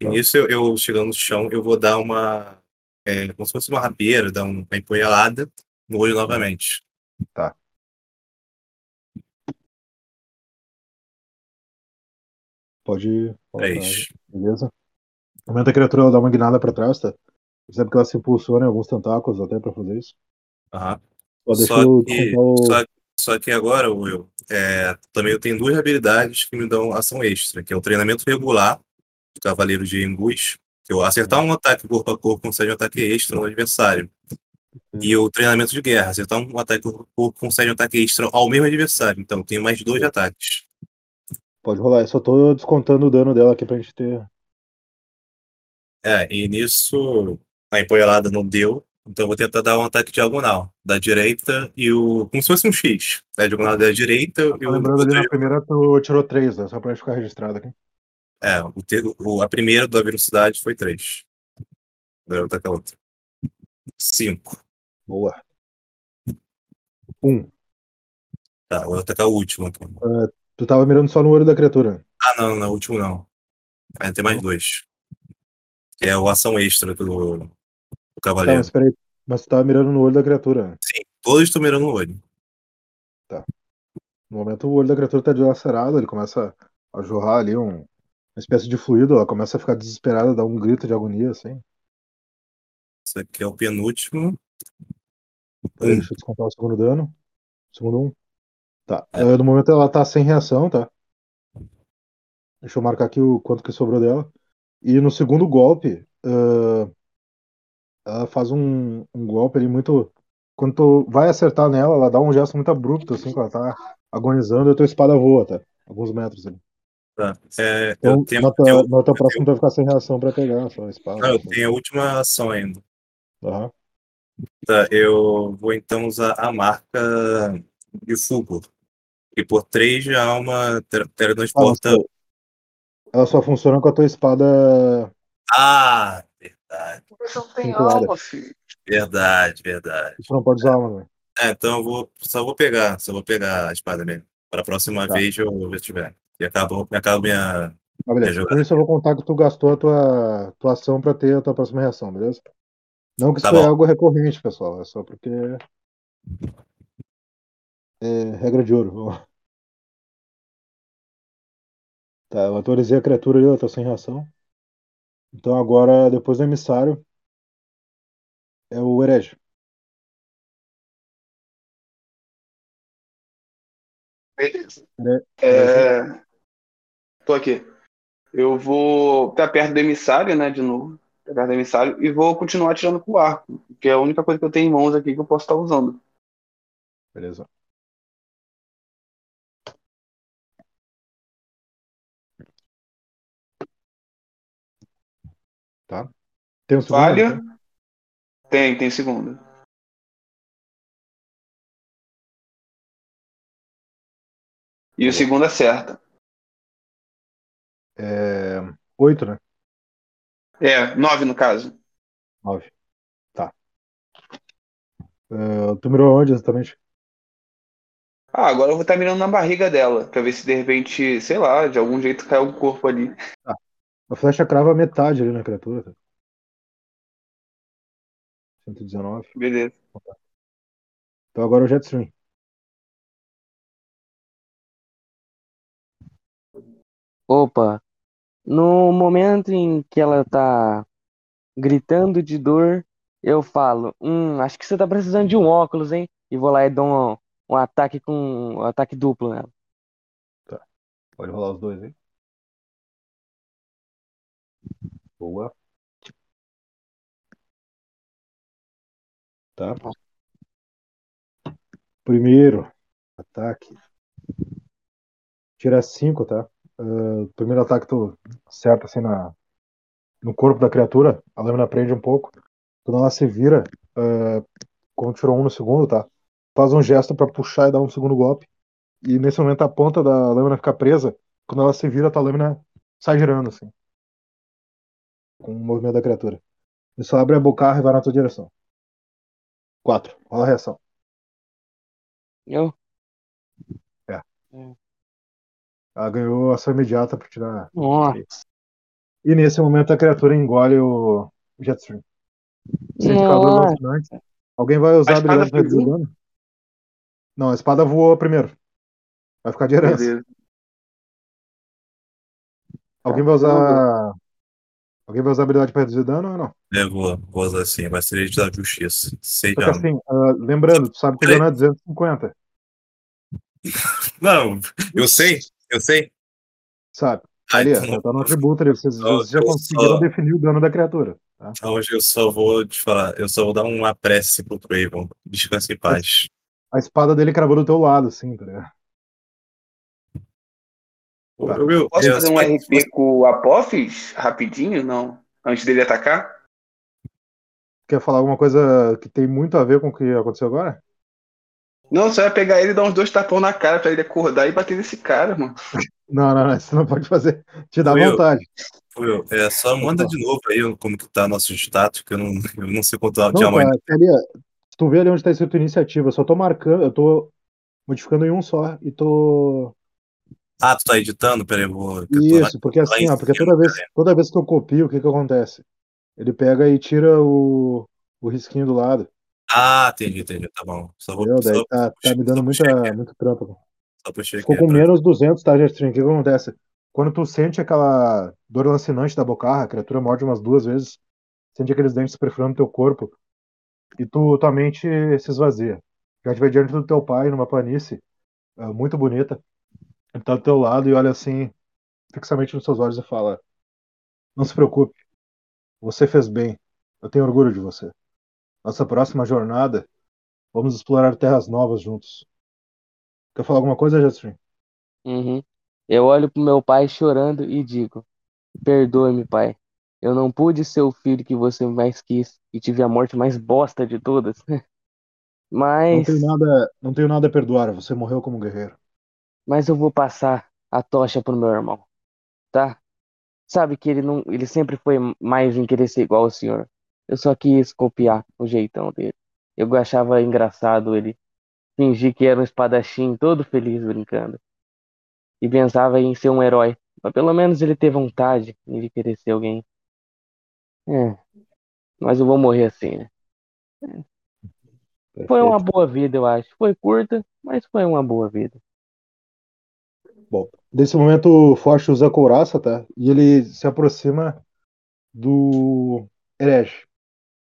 E nisso eu, eu chegando no chão, eu vou dar uma. É, como se fosse uma rabeira, dar uma empoeirada no olho novamente. Pode. colocar, Três. Beleza? No momento a criatura dá uma guinada pra trás, tá? Percebe que ela se impulsiona em alguns tentáculos até pra fazer isso. Aham. Só Só que, o. só, só que agora, Will, é, também eu tenho duas habilidades que me dão ação extra, que é o treinamento regular do Cavaleiro de Embus, que eu acertar um ataque corpo a corpo concede um ataque extra no adversário. E o treinamento de guerra, acertar um ataque corpo a corpo concede um ataque extra ao mesmo adversário. Então, eu tenho mais dois ataques. Pode rolar. Eu só tô descontando o dano dela aqui pra gente ter. É, e nisso a empoeirada não deu, então eu vou tentar dar um ataque diagonal, da direita e o. como se fosse um X. A diagonal da direita e Tá o. lembrando ali na primeira, tu tirou três, né? Só pra gente ficar registrado aqui. É, o, te- o- a primeira da velocidade foi 3. Agora eu vou atacar outra. 5. Boa. Um. Tá, vou atacar o último. então. Tu tava mirando só no olho da criatura. Ah, não, não, o último não. Vai ter mais dois. Que é o ação extra do, Tá, cavaleiro. mas peraí. Mas tu tava mirando no olho da criatura. Sim, todos estão mirando no olho. No momento o olho da criatura tá dilacerado, ele começa a jorrar ali um, uma espécie de fluido, ela começa a ficar desesperada, dá um grito de agonia, assim. Esse aqui é o penúltimo. Peraí. Deixa eu descontar o segundo dano. Segundo um. Tá. É. Eh, no momento ela tá sem reação, tá? Deixa eu marcar aqui o quanto que sobrou dela. E no segundo golpe, eh, ela faz um, um golpe ali muito. Quando tu vai acertar nela, ela dá um gesto muito abrupto, assim, quando ela tá agonizando e a tua espada voa, tá? Alguns metros ali. Tá. É, Então, eu tenho, na tua, tenho- na tua próxima tu vai ficar sem reação pra pegar só a espada. não, eu tenho a última ação ainda. Aham. Tá, eu vou então usar a marca de fulgor. E por 3 de alma tra- teletransporta. ela só funciona com a tua espada. Ah, verdade, Você não tem alma, filho. verdade, verdade. Tu não pode usar alma, né? É, então eu vou, só vou pegar, só vou pegar a espada mesmo. Para a próxima Tá. vez eu já tiver. E acabou, acaba minha. Ah, beleza. Por isso eu vou contar que tu gastou a tua, tua ação pra ter a tua próxima reação, beleza? Não que isso Tá é algo recorrente, pessoal. É só porque. É regra de ouro. Tá, eu atualizei a criatura ali, ela tá sem reação. Então agora, depois do emissário, é o herege. Beleza. É... Tô aqui. Eu vou estar perto do emissário, né, de novo. Tá perto do emissário. E vou continuar atirando com o arco. Que é a única coisa que eu tenho em mãos aqui que eu posso estar usando. Beleza. Tá. Tem um segundo? Falha. né? Tem, tem segunda. E o segundo acerta. É... Oito, né? É, nove no caso. Nove. Tá. É, tu mirou onde exatamente? Ah, agora eu vou estar mirando na barriga dela, pra ver se de repente, sei lá, de algum jeito cai o corpo ali. A flecha crava metade ali na criatura. Tá? 119. Beleza. Então agora é o Jetstream. Opa, no momento em que ela tá gritando de dor, eu falo, hum, acho que você tá precisando de um óculos, hein? E vou lá e dou um, um ataque com um ataque duplo nela. Pode rolar os dois aí. Boa. Tá. Primeiro ataque. Tira 5, tá? Ah, primeiro ataque tu acerta assim na, no corpo da criatura. A lâmina prende um pouco. Quando ela se vira, ah, como tirou um no segundo, tá? Faz um gesto pra puxar e dar um segundo golpe. E nesse momento a ponta da lâmina fica presa. Quando ela se vira, tua lâmina sai girando, assim. com o movimento da criatura. Só abre a bocarra e vai na tua direção. 4. Rola a reação. Eu? Ela ganhou ação imediata pra tirar. Ó, E nesse momento a criatura engole o Jetstream. Nossa. Alguém vai usar A habilidade pra espada reduzir o dano? Não, a espada voou primeiro. Vai ficar de herança. Beleza. Alguém vai usar. Alguém vai usar a habilidade pra reduzir dano ou não? É, vou, vou usar assim, vai ser da justiça. Sei Só que já. assim, ah, lembrando, tu sabe que o dano é 250, Não, eu sei, eu sei. sabe? Ali, então ó, tá no atributo ali. Vocês, Eu- vocês já eu conseguiram só- definir o dano da criatura. Tá? Hoje eu só vou te falar, eu só vou dar uma prece pro Craven. Descanse em paz. A espada dele cravou do teu lado, assim, tá ligado? Will, Posso eu- fazer um RP com o Apophis rapidinho? Não. Antes dele atacar? Quer falar alguma coisa que tem muito a ver com o que aconteceu agora? Não, só ia pegar ele e dar uns dois tapão na cara pra ele acordar e bater nesse cara, mano. Não, não, não, isso não pode fazer. Te dá Will. vontade. Will, é, só manda de novo aí como que tá nosso status, que eu não, eu não sei quanto Não, tá, ali, se tu vê ali onde tá escrito iniciativa, eu só tô marcando, eu tô modificando em um só e tô. Ah, tu tá editando? Peraí, eu vou. Isso, porque assim, em ó, porque toda vez, toda vez que eu copio, o que que acontece? Ele pega e tira o, o risquinho do lado. Ah, entendi, entendi. Tá bom. Só vou. Entendeu? Daí só, tá, tá me dando muita, puxei aqui, muito trampo. Só puxei Ficou aqui com atrás. menos 200, tá, Gestrinho? O que que acontece? Quando tu sente aquela dor lancinante da bocarra, a criatura morde umas duas vezes, sente aqueles dentes perfurando teu corpo, e tu, tua mente se esvazia. Já estiver diante do teu pai, numa planície, é, muito bonita, ele tá do teu lado e olha assim, fixamente nos seus olhos e fala: Não se preocupe, você fez bem, eu tenho orgulho de você. Nossa próxima jornada, vamos explorar terras novas juntos. Quer falar alguma coisa, Gestrinho? Uhum. Eu olho pro meu pai chorando e digo: Perdoe-me, pai. Eu não pude ser o filho que você mais quis e tive a morte mais bosta de todas. Não Mas, tenho nada, não tenho nada a perdoar, você morreu como guerreiro. Mas eu vou passar a tocha pro meu irmão, tá? Sabe que ele não, ele sempre foi mais em querer ser igual ao senhor. Eu só quis copiar o jeitão dele. Eu achava engraçado ele fingir que era um espadachim todo feliz brincando. E pensava em ser um herói. Mas pelo menos ele ter vontade de querer ser alguém. É. Mas eu vou morrer assim, né? Foi uma boa vida, eu acho. Foi curta, mas foi uma boa vida. Bom, nesse momento o Forte usa a couraça, tá? E ele se aproxima do herege.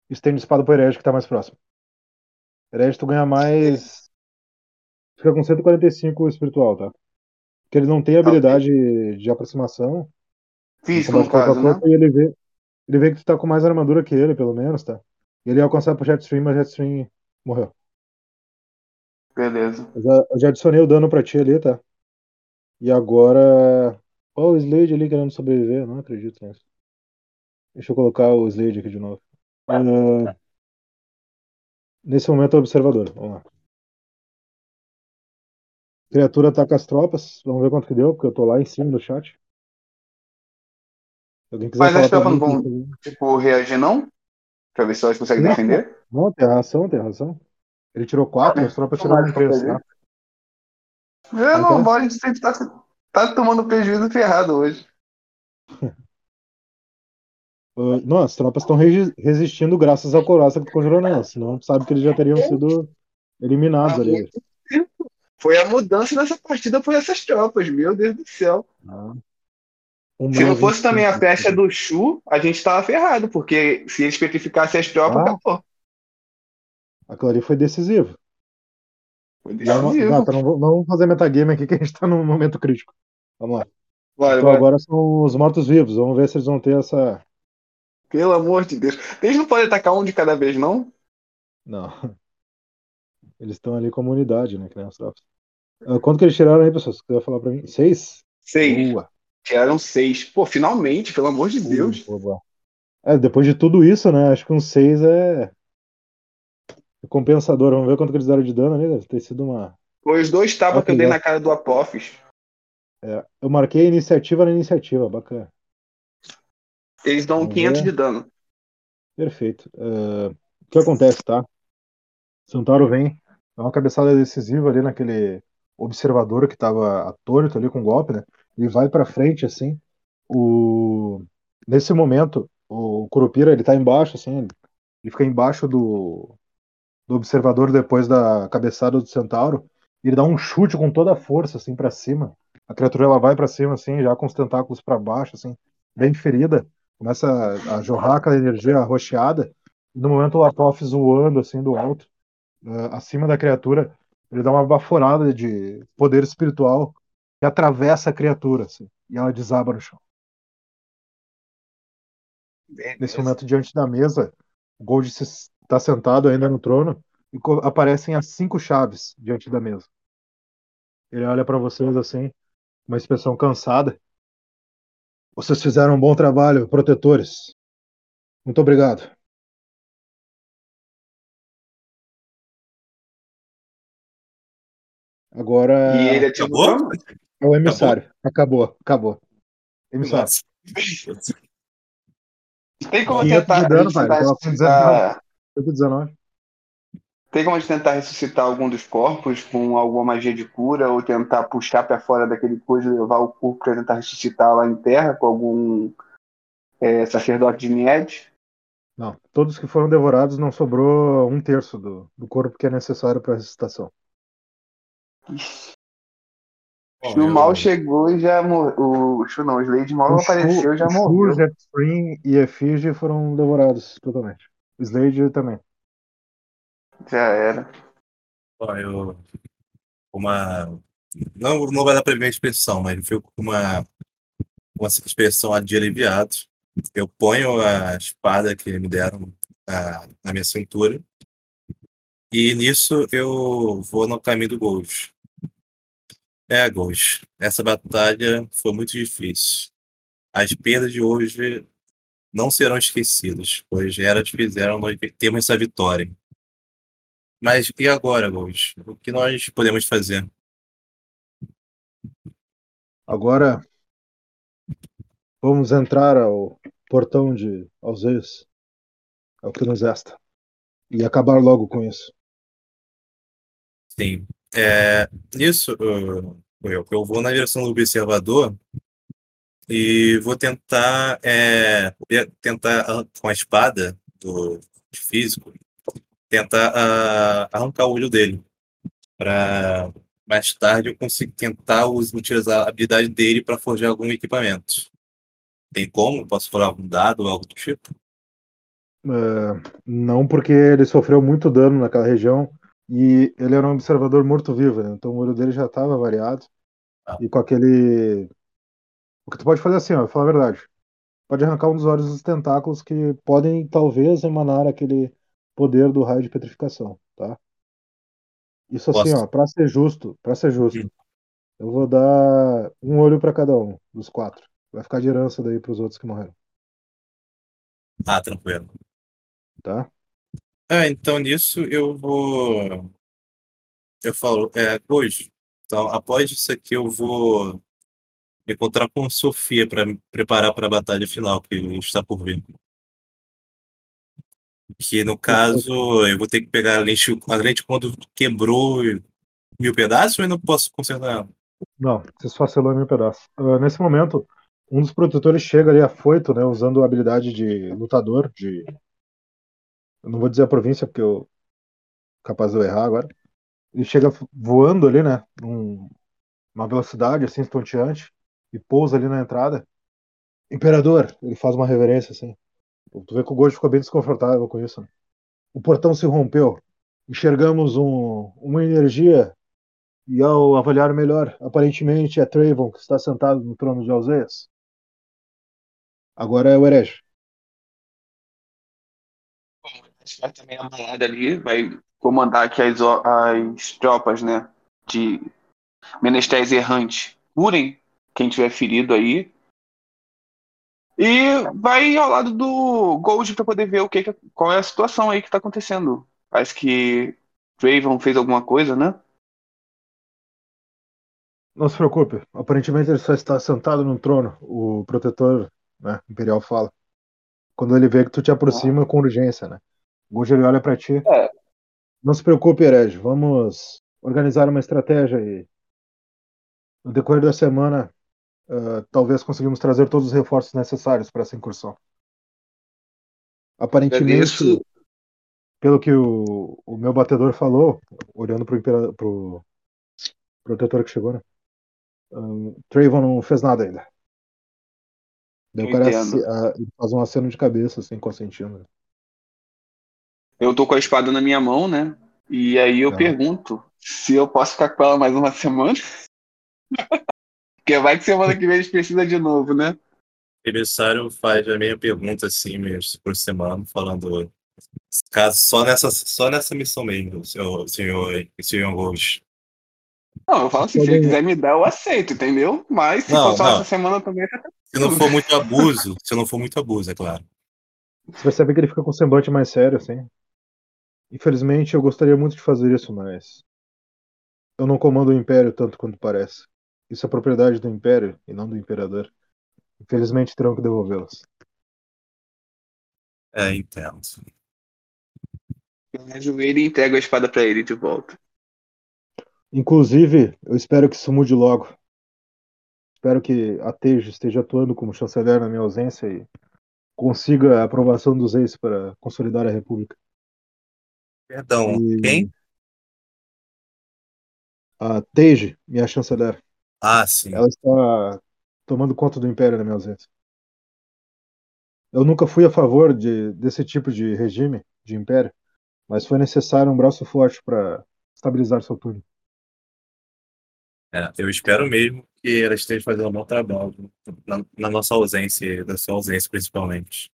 Estende espada pro herege que tá mais próximo. Herege, tu ganha mais. Fica com 145 espiritual, tá? Porque ele não tem habilidade de aproximação. Físico, no caso, né? E ele vê, ele vê que tu tá com mais armadura que ele, pelo menos, tá? E ele alcançar pro Jetstream, mas o Jetstream morreu. Beleza. Eu já, eu já adicionei o dano pra ti ali, tá? E agora. Ó, o Slade ali querendo sobreviver, não acredito nisso. Deixa eu colocar o Slade aqui de novo. Ah, nesse momento é o observador. Vamos lá. Criatura ataca as tropas. Vamos ver quanto que deu, porque eu tô lá em cima do chat. Se alguém quiser Mas as tropas não vão, tipo, reagir, não? Pra ver se elas conseguem Não. defender? Não, tem razão, tem razão. Ele tirou 4, as tropas tiraram 3, tá? É Então- normal, a gente sempre tá, tá tomando prejuízo ferrado hoje. Ah, não, as tropas estão resistindo graças ao couraça que tu conjurou nelas. Senão sabe que eles já teriam sido eliminados ali. Foi a mudança nessa partida por essas tropas, meu Deus do céu. Ah. Um Se não fosse também a 25. flecha do Shu, a gente tava ferrado, porque se eles petrificassem as tropas, Ah. acabou. Aquilo ali foi decisivo. Foi Não, decisivo. Gata, não, vou- não vamos fazer metagame aqui que a gente tá num momento crítico. Vamos lá. Bora, Então bora. agora são os mortos-vivos. Vamos ver se eles vão ter essa. Pelo amor de Deus. Eles não podem atacar um de cada vez, não? Não. Eles estão ali como unidade, né? Que nem tropas. Ah, quanto que eles tiraram aí, pessoal? Você quer falar pra mim? Seis? Seis. Boa. Tiraram seis. Pô, finalmente, pelo amor de Deus. Boa, boa. É, depois de tudo isso, né? Acho que um 6 é... é compensador. Vamos ver quanto que eles deram de dano ali. Deve ter sido uma. Foi os dois tapas Ah, que eu dei na cara do Apophis. Eu marquei a iniciativa na iniciativa, bacana. Eles dão Vamos 500 ver. de dano. Perfeito. Uh, o que acontece, tá? Centauro vem, dá uma cabeçada decisiva ali naquele observador que tava atônito ali com o golpe, né? E vai pra frente, assim. O... Nesse momento, o Curupira, ele tá embaixo, assim, ele fica embaixo do, do observador depois da cabeçada do Centauro. Ele dá um chute com toda a força, assim, pra cima. A criatura, ela vai pra cima, assim, já com os tentáculos pra baixo, assim, bem ferida. Começa a, a jorrar aquela energia arroxeada. E no momento o Apophis zoando, assim, do alto, uh, acima da criatura, ele dá uma baforada de poder espiritual que atravessa a criatura, assim, e ela desaba no chão. Nesse momento, diante da mesa, o Gold está sentado ainda no trono e aparecem as cinco chaves diante da mesa. Ele olha para vocês assim, uma expressão cansada. Vocês fizeram um bom trabalho, protetores. Muito obrigado. Agora. E ele acabou? É o emissário. Acabou, acabou. acabou. Emissário. Nossa. Tem como tentar. Dano, 19. Tem como a gente tentar ressuscitar algum dos corpos com alguma magia de cura ou tentar puxar para fora daquele coisa e levar o corpo para tentar ressuscitar lá em terra com algum é, sacerdote de Nied? Não, todos que foram devorados não sobrou um terço do, do corpo que é necessário para a ressuscitação. O mal chegou e já morreu. O não, Slade mal o apareceu e já morreu. Shu, Jetstream e Effigy foram devorados totalmente. O Slade também. Já era. Bom, eu. Uma. Não, não vai dar pra ver a expressão, mas eu fico com uma, uma expressão de aliviado. Eu ponho a espada que me deram na, na minha cintura. E nisso eu vou no caminho do Gold. É, Gold. Essa batalha foi muito difícil. As perdas de hoje não serão esquecidas, pois elas fizeram nós termos essa vitória. Mas e agora, Gold? O que nós podemos fazer? Agora vamos entrar ao portão de Alzeios. É o que nos resta. E acabar logo com isso. Sim. É, nisso, uh, eu, eu vou na direção do observador e vou tentar, é, tentar ah, com a espada do físico, tentar ah, arrancar o olho dele. Para mais tarde eu conseguir tentar utilizar a habilidade dele para forjar algum equipamento. Tem como? Posso forjar algum dado ou algo do tipo? É, não porque ele sofreu muito dano naquela região e ele era um observador morto-vivo, né? Então o olho dele já estava variado. Ah. E com aquele. O que tu pode fazer assim, ó, falar a verdade. Pode arrancar um dos olhos dos tentáculos que podem talvez emanar aquele poder do raio de petrificação, tá? Isso assim, Posso. ó, pra ser justo, para ser justo, eu vou dar um olho pra cada um dos quatro. Vai ficar de herança daí pros outros que morreram, Ah, tranquilo. tá? Ah, então nisso eu vou. Eu falo, é, hoje. Então, após isso aqui, eu vou encontrar com Sofia para me preparar para a batalha final que está por vir. Que no caso, eu vou ter que pegar a lente, a lente quando quebrou mil pedaços ou eu não posso consertar ela? Não, você esfacelou em mil pedaços. Ah, nesse momento, um dos protetores chega ali afoito, né, usando a habilidade de lutador, de. Eu não vou dizer a província, porque eu. capaz de eu errar agora. Ele chega voando ali, né, uma velocidade assim estonteante, e pousa ali na entrada. Imperador! Ele faz uma reverência assim. Tu vê que o Gold ficou bem desconfortável com isso. né? O portão se rompeu. Enxergamos um- uma energia e ao avaliar melhor, aparentemente é Trayvon que está sentado no trono de Alzeias. Agora é o herege. Vai também amarrado ali, vai comandar aqui as, as tropas, né? De menesteres errantes. Curem quem tiver ferido aí. E vai ao lado do Gold para poder ver o que, qual é a situação aí que tá acontecendo. Parece que Draven fez alguma coisa, né? Não se preocupe, aparentemente ele só está sentado no trono. O protetor né, imperial fala. Quando ele vê que tu te aproxima com urgência, né? O Gunja ele olha pra ti. É. Não se preocupe, Herege. Vamos organizar uma estratégia e no decorrer da semana uh, talvez conseguimos trazer todos os reforços necessários para essa incursão. Aparentemente, Agradeço. pelo que o, o meu batedor falou, olhando impera- pro protetor que chegou, né? Um, Trayvon não fez nada ainda. Daí o cara ace- ah, faz um aceno de cabeça, assim, consentindo. Eu tô com a espada na minha mão, né? E aí eu Tá. pergunto se eu posso ficar com ela mais uma semana. Porque vai que semana que vem eles precisam de novo, né? O emissário faz a mesma pergunta assim, meio se aproximando, falando. Caso só nessa, só nessa missão mesmo, senhor, senhor, senhor Rose. Não, eu falo assim, se ele quiser me dar, eu aceito, entendeu? Mas se Não, for só não. essa semana também, tá Se não for muito abuso, se não for muito abuso, é claro. Você percebe que ele fica com um semblante mais sério, assim. Infelizmente, eu gostaria muito de fazer isso, mas eu não comando o Império tanto quanto parece. Isso é propriedade do Império e não do Imperador. Infelizmente, terão que devolvê-las. É, entendo. Eu ajoelho e entrego a espada pra ele de volta. Inclusive, eu espero que isso mude logo. Espero que a Tejo esteja atuando como chanceler na minha ausência e consiga a aprovação dos reis para consolidar a República. Perdão, E- quem? A Tejo, minha chanceler, Ah, sim. ela está tomando conta do Império na minha ausência. Eu nunca fui a favor de, desse tipo de regime, de Império, mas foi necessário um braço forte para estabilizar seu turno. É, eu espero mesmo que ela esteja fazendo um bom trabalho na, na nossa ausência, da sua ausência principalmente.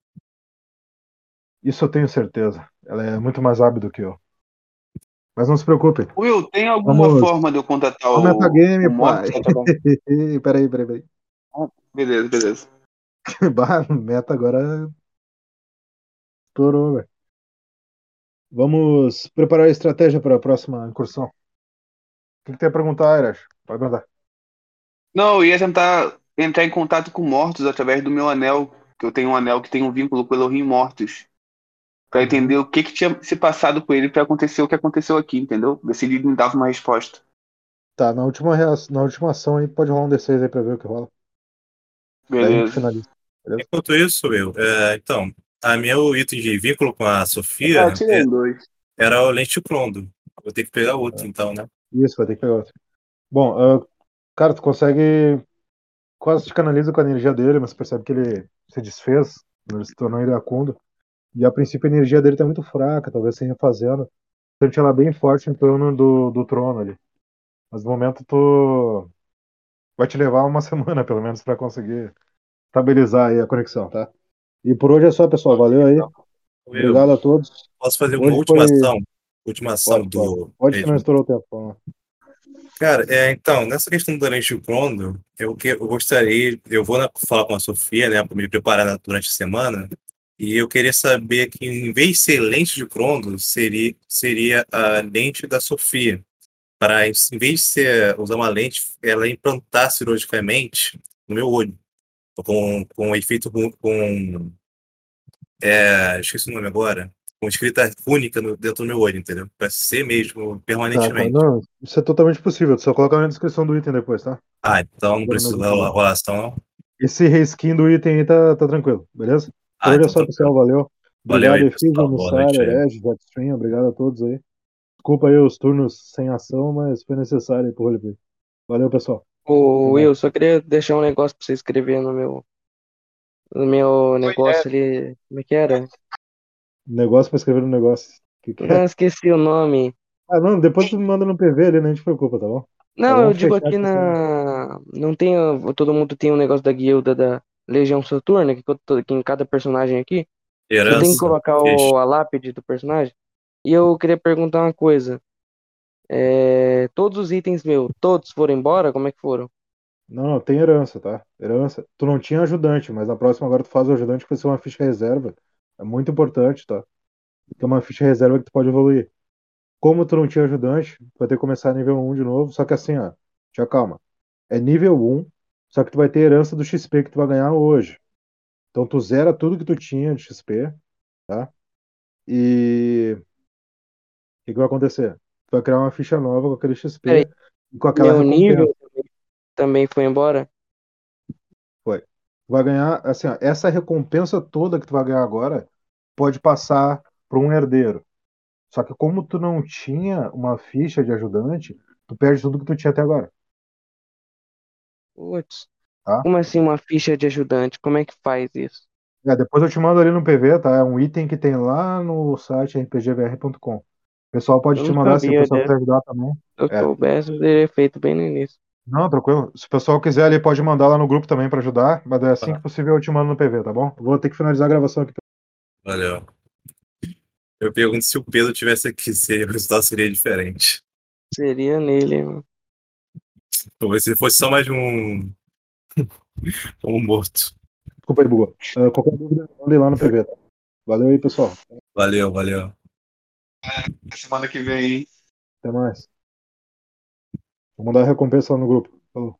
Isso eu tenho certeza. Ela é muito mais hábil do que eu. Mas não se preocupe. Will, tem alguma Vamos- forma de eu contatar o, Vamos metagame, o pai. através- peraí, peraí, peraí. Beleza, beleza. Bah, meta agora estourou, velho. Vamos preparar a estratégia para a próxima incursão. O que, que tem a perguntar, Irash? Pode mandar. Não, eu ia tentar entrar em contato com mortos através do meu anel, que eu tenho um anel que tem um vínculo com o Elohim Mortos. Pra Uhum. entender o que, que tinha se passado com ele pra acontecer o que aconteceu aqui, entendeu? Ver se ele me dava uma resposta. Tá, na última, reação, na última ação aí, pode rolar um D6 aí pra ver o que rola. Beleza. finaliza. Enquanto isso, eu, é, então, a meu item de vínculo com a Sofia Ah, tirei é- um dois. era o lente crondo. Vou ter que pegar outro, então, né? Isso, vai ter que pegar outro. Bom, ah, cara, tu consegue. Quase te canaliza com a energia dele, mas percebe que ele se desfez, ele se tornou iracundo. E a princípio a energia dele tá muito fraca, talvez se refazendo. Sente ela bem forte em torno do, do trono ali. Mas no momento tu. Vai te levar uma semana, pelo menos, pra conseguir estabilizar aí a conexão, tá? E por hoje é só, pessoal. Valeu aí. Obrigado a todos. Posso fazer uma Hoje última foi- ação? Última ação Pode, do. Pode que não estourou o tempo. lá. Cara, é, então, nessa questão do lente crondo, eu, eu gostaria, eu vou na- falar com a Sofia, né, para me preparar na- durante a semana, e eu queria saber que, em vez de ser lente de crondo, seria, seria a lente da Sofia. Para, em vez de ser, usar uma lente, ela implantar cirurgicamente no meu olho, com, com efeito ru- com. É, esqueci o nome agora. Com escrita única no- dentro do meu olho, entendeu? Para ser mesmo Tá, tá. permanentemente. Não, isso é totalmente possível. Só colocar na descrição do item depois, tá? Ah, então não precisa da relação, não? Esse reskin do item aí tá, tá tranquilo, beleza? Por Ah, hoje é então só, tá pessoal. Valeu. Valeu Obrigado, aí, pessoal. Aí. Herege, Jetstream. Obrigado a todos aí. Desculpa aí os turnos sem ação, mas foi necessário aí pro roleplay. Valeu, pessoal. Ô, Tá Will, só queria deixar um negócio pra você escrever no meu, no meu negócio ali. Como é que era? Negócio pra escrever no negócio. Que que é? Não, esqueci o nome. Ah, não, depois tu me manda no PV ali, nem te preocupa, tá bom? Não, vamos eu digo aqui na. Não tem. Todo mundo tem um negócio da guilda da Legião Soturna, que, eu tô- que em cada personagem aqui. Você tem que Herança. colocar o, a lápide do personagem. E eu queria perguntar uma coisa. É, todos os itens meus, todos foram embora? Como é que foram? Não, não, tem herança, tá? Herança. Tu não tinha ajudante, mas na próxima agora tu faz o ajudante que vai ser uma ficha reserva. É muito importante, tá? É uma ficha reserva que tu pode evoluir. Como tu não tinha ajudante, tu vai ter que começar nível 1 de novo. Só que assim, ó, já calma. É nível 1, só que tu vai ter herança do XP que tu vai ganhar hoje. Então tu zera tudo que tu tinha de XP, tá? E o que, vai acontecer? Tu vai criar uma ficha nova com aquele XP Peraí. e com aquela Meu nível também foi embora? Tu vai ganhar, assim, ó, essa recompensa toda que tu vai ganhar agora pode passar para um herdeiro. Só que como tu não tinha uma ficha de ajudante, tu perde tudo que tu tinha até agora. Putz. Tá. Como assim uma ficha de ajudante? Como é que faz isso? É, depois eu te mando ali no PV, tá? É um item que tem lá no site rpgvr.com. O pessoal pode Eu te mandar se o sabia pessoal quiser ajudar também. Se eu É. soubesse, eu teria feito bem no início. Não, tranquilo. Se o pessoal quiser ali, pode mandar lá no grupo também pra ajudar, mas é assim Tá. que possível eu te mando no PV, tá bom? Vou ter que finalizar a gravação aqui. Valeu. Eu pergunto se o Pedro tivesse aqui, se o resultado seria diferente. Seria nele, mano. Talvez se fosse só mais um. um morto. Desculpa aí, bugou. Ah, qualquer dúvida, manda lá no PV, tá? Valeu aí, pessoal. Valeu, valeu. Semana que vem, hein? Até mais. Vou mandar a recompensa lá no grupo. Falou.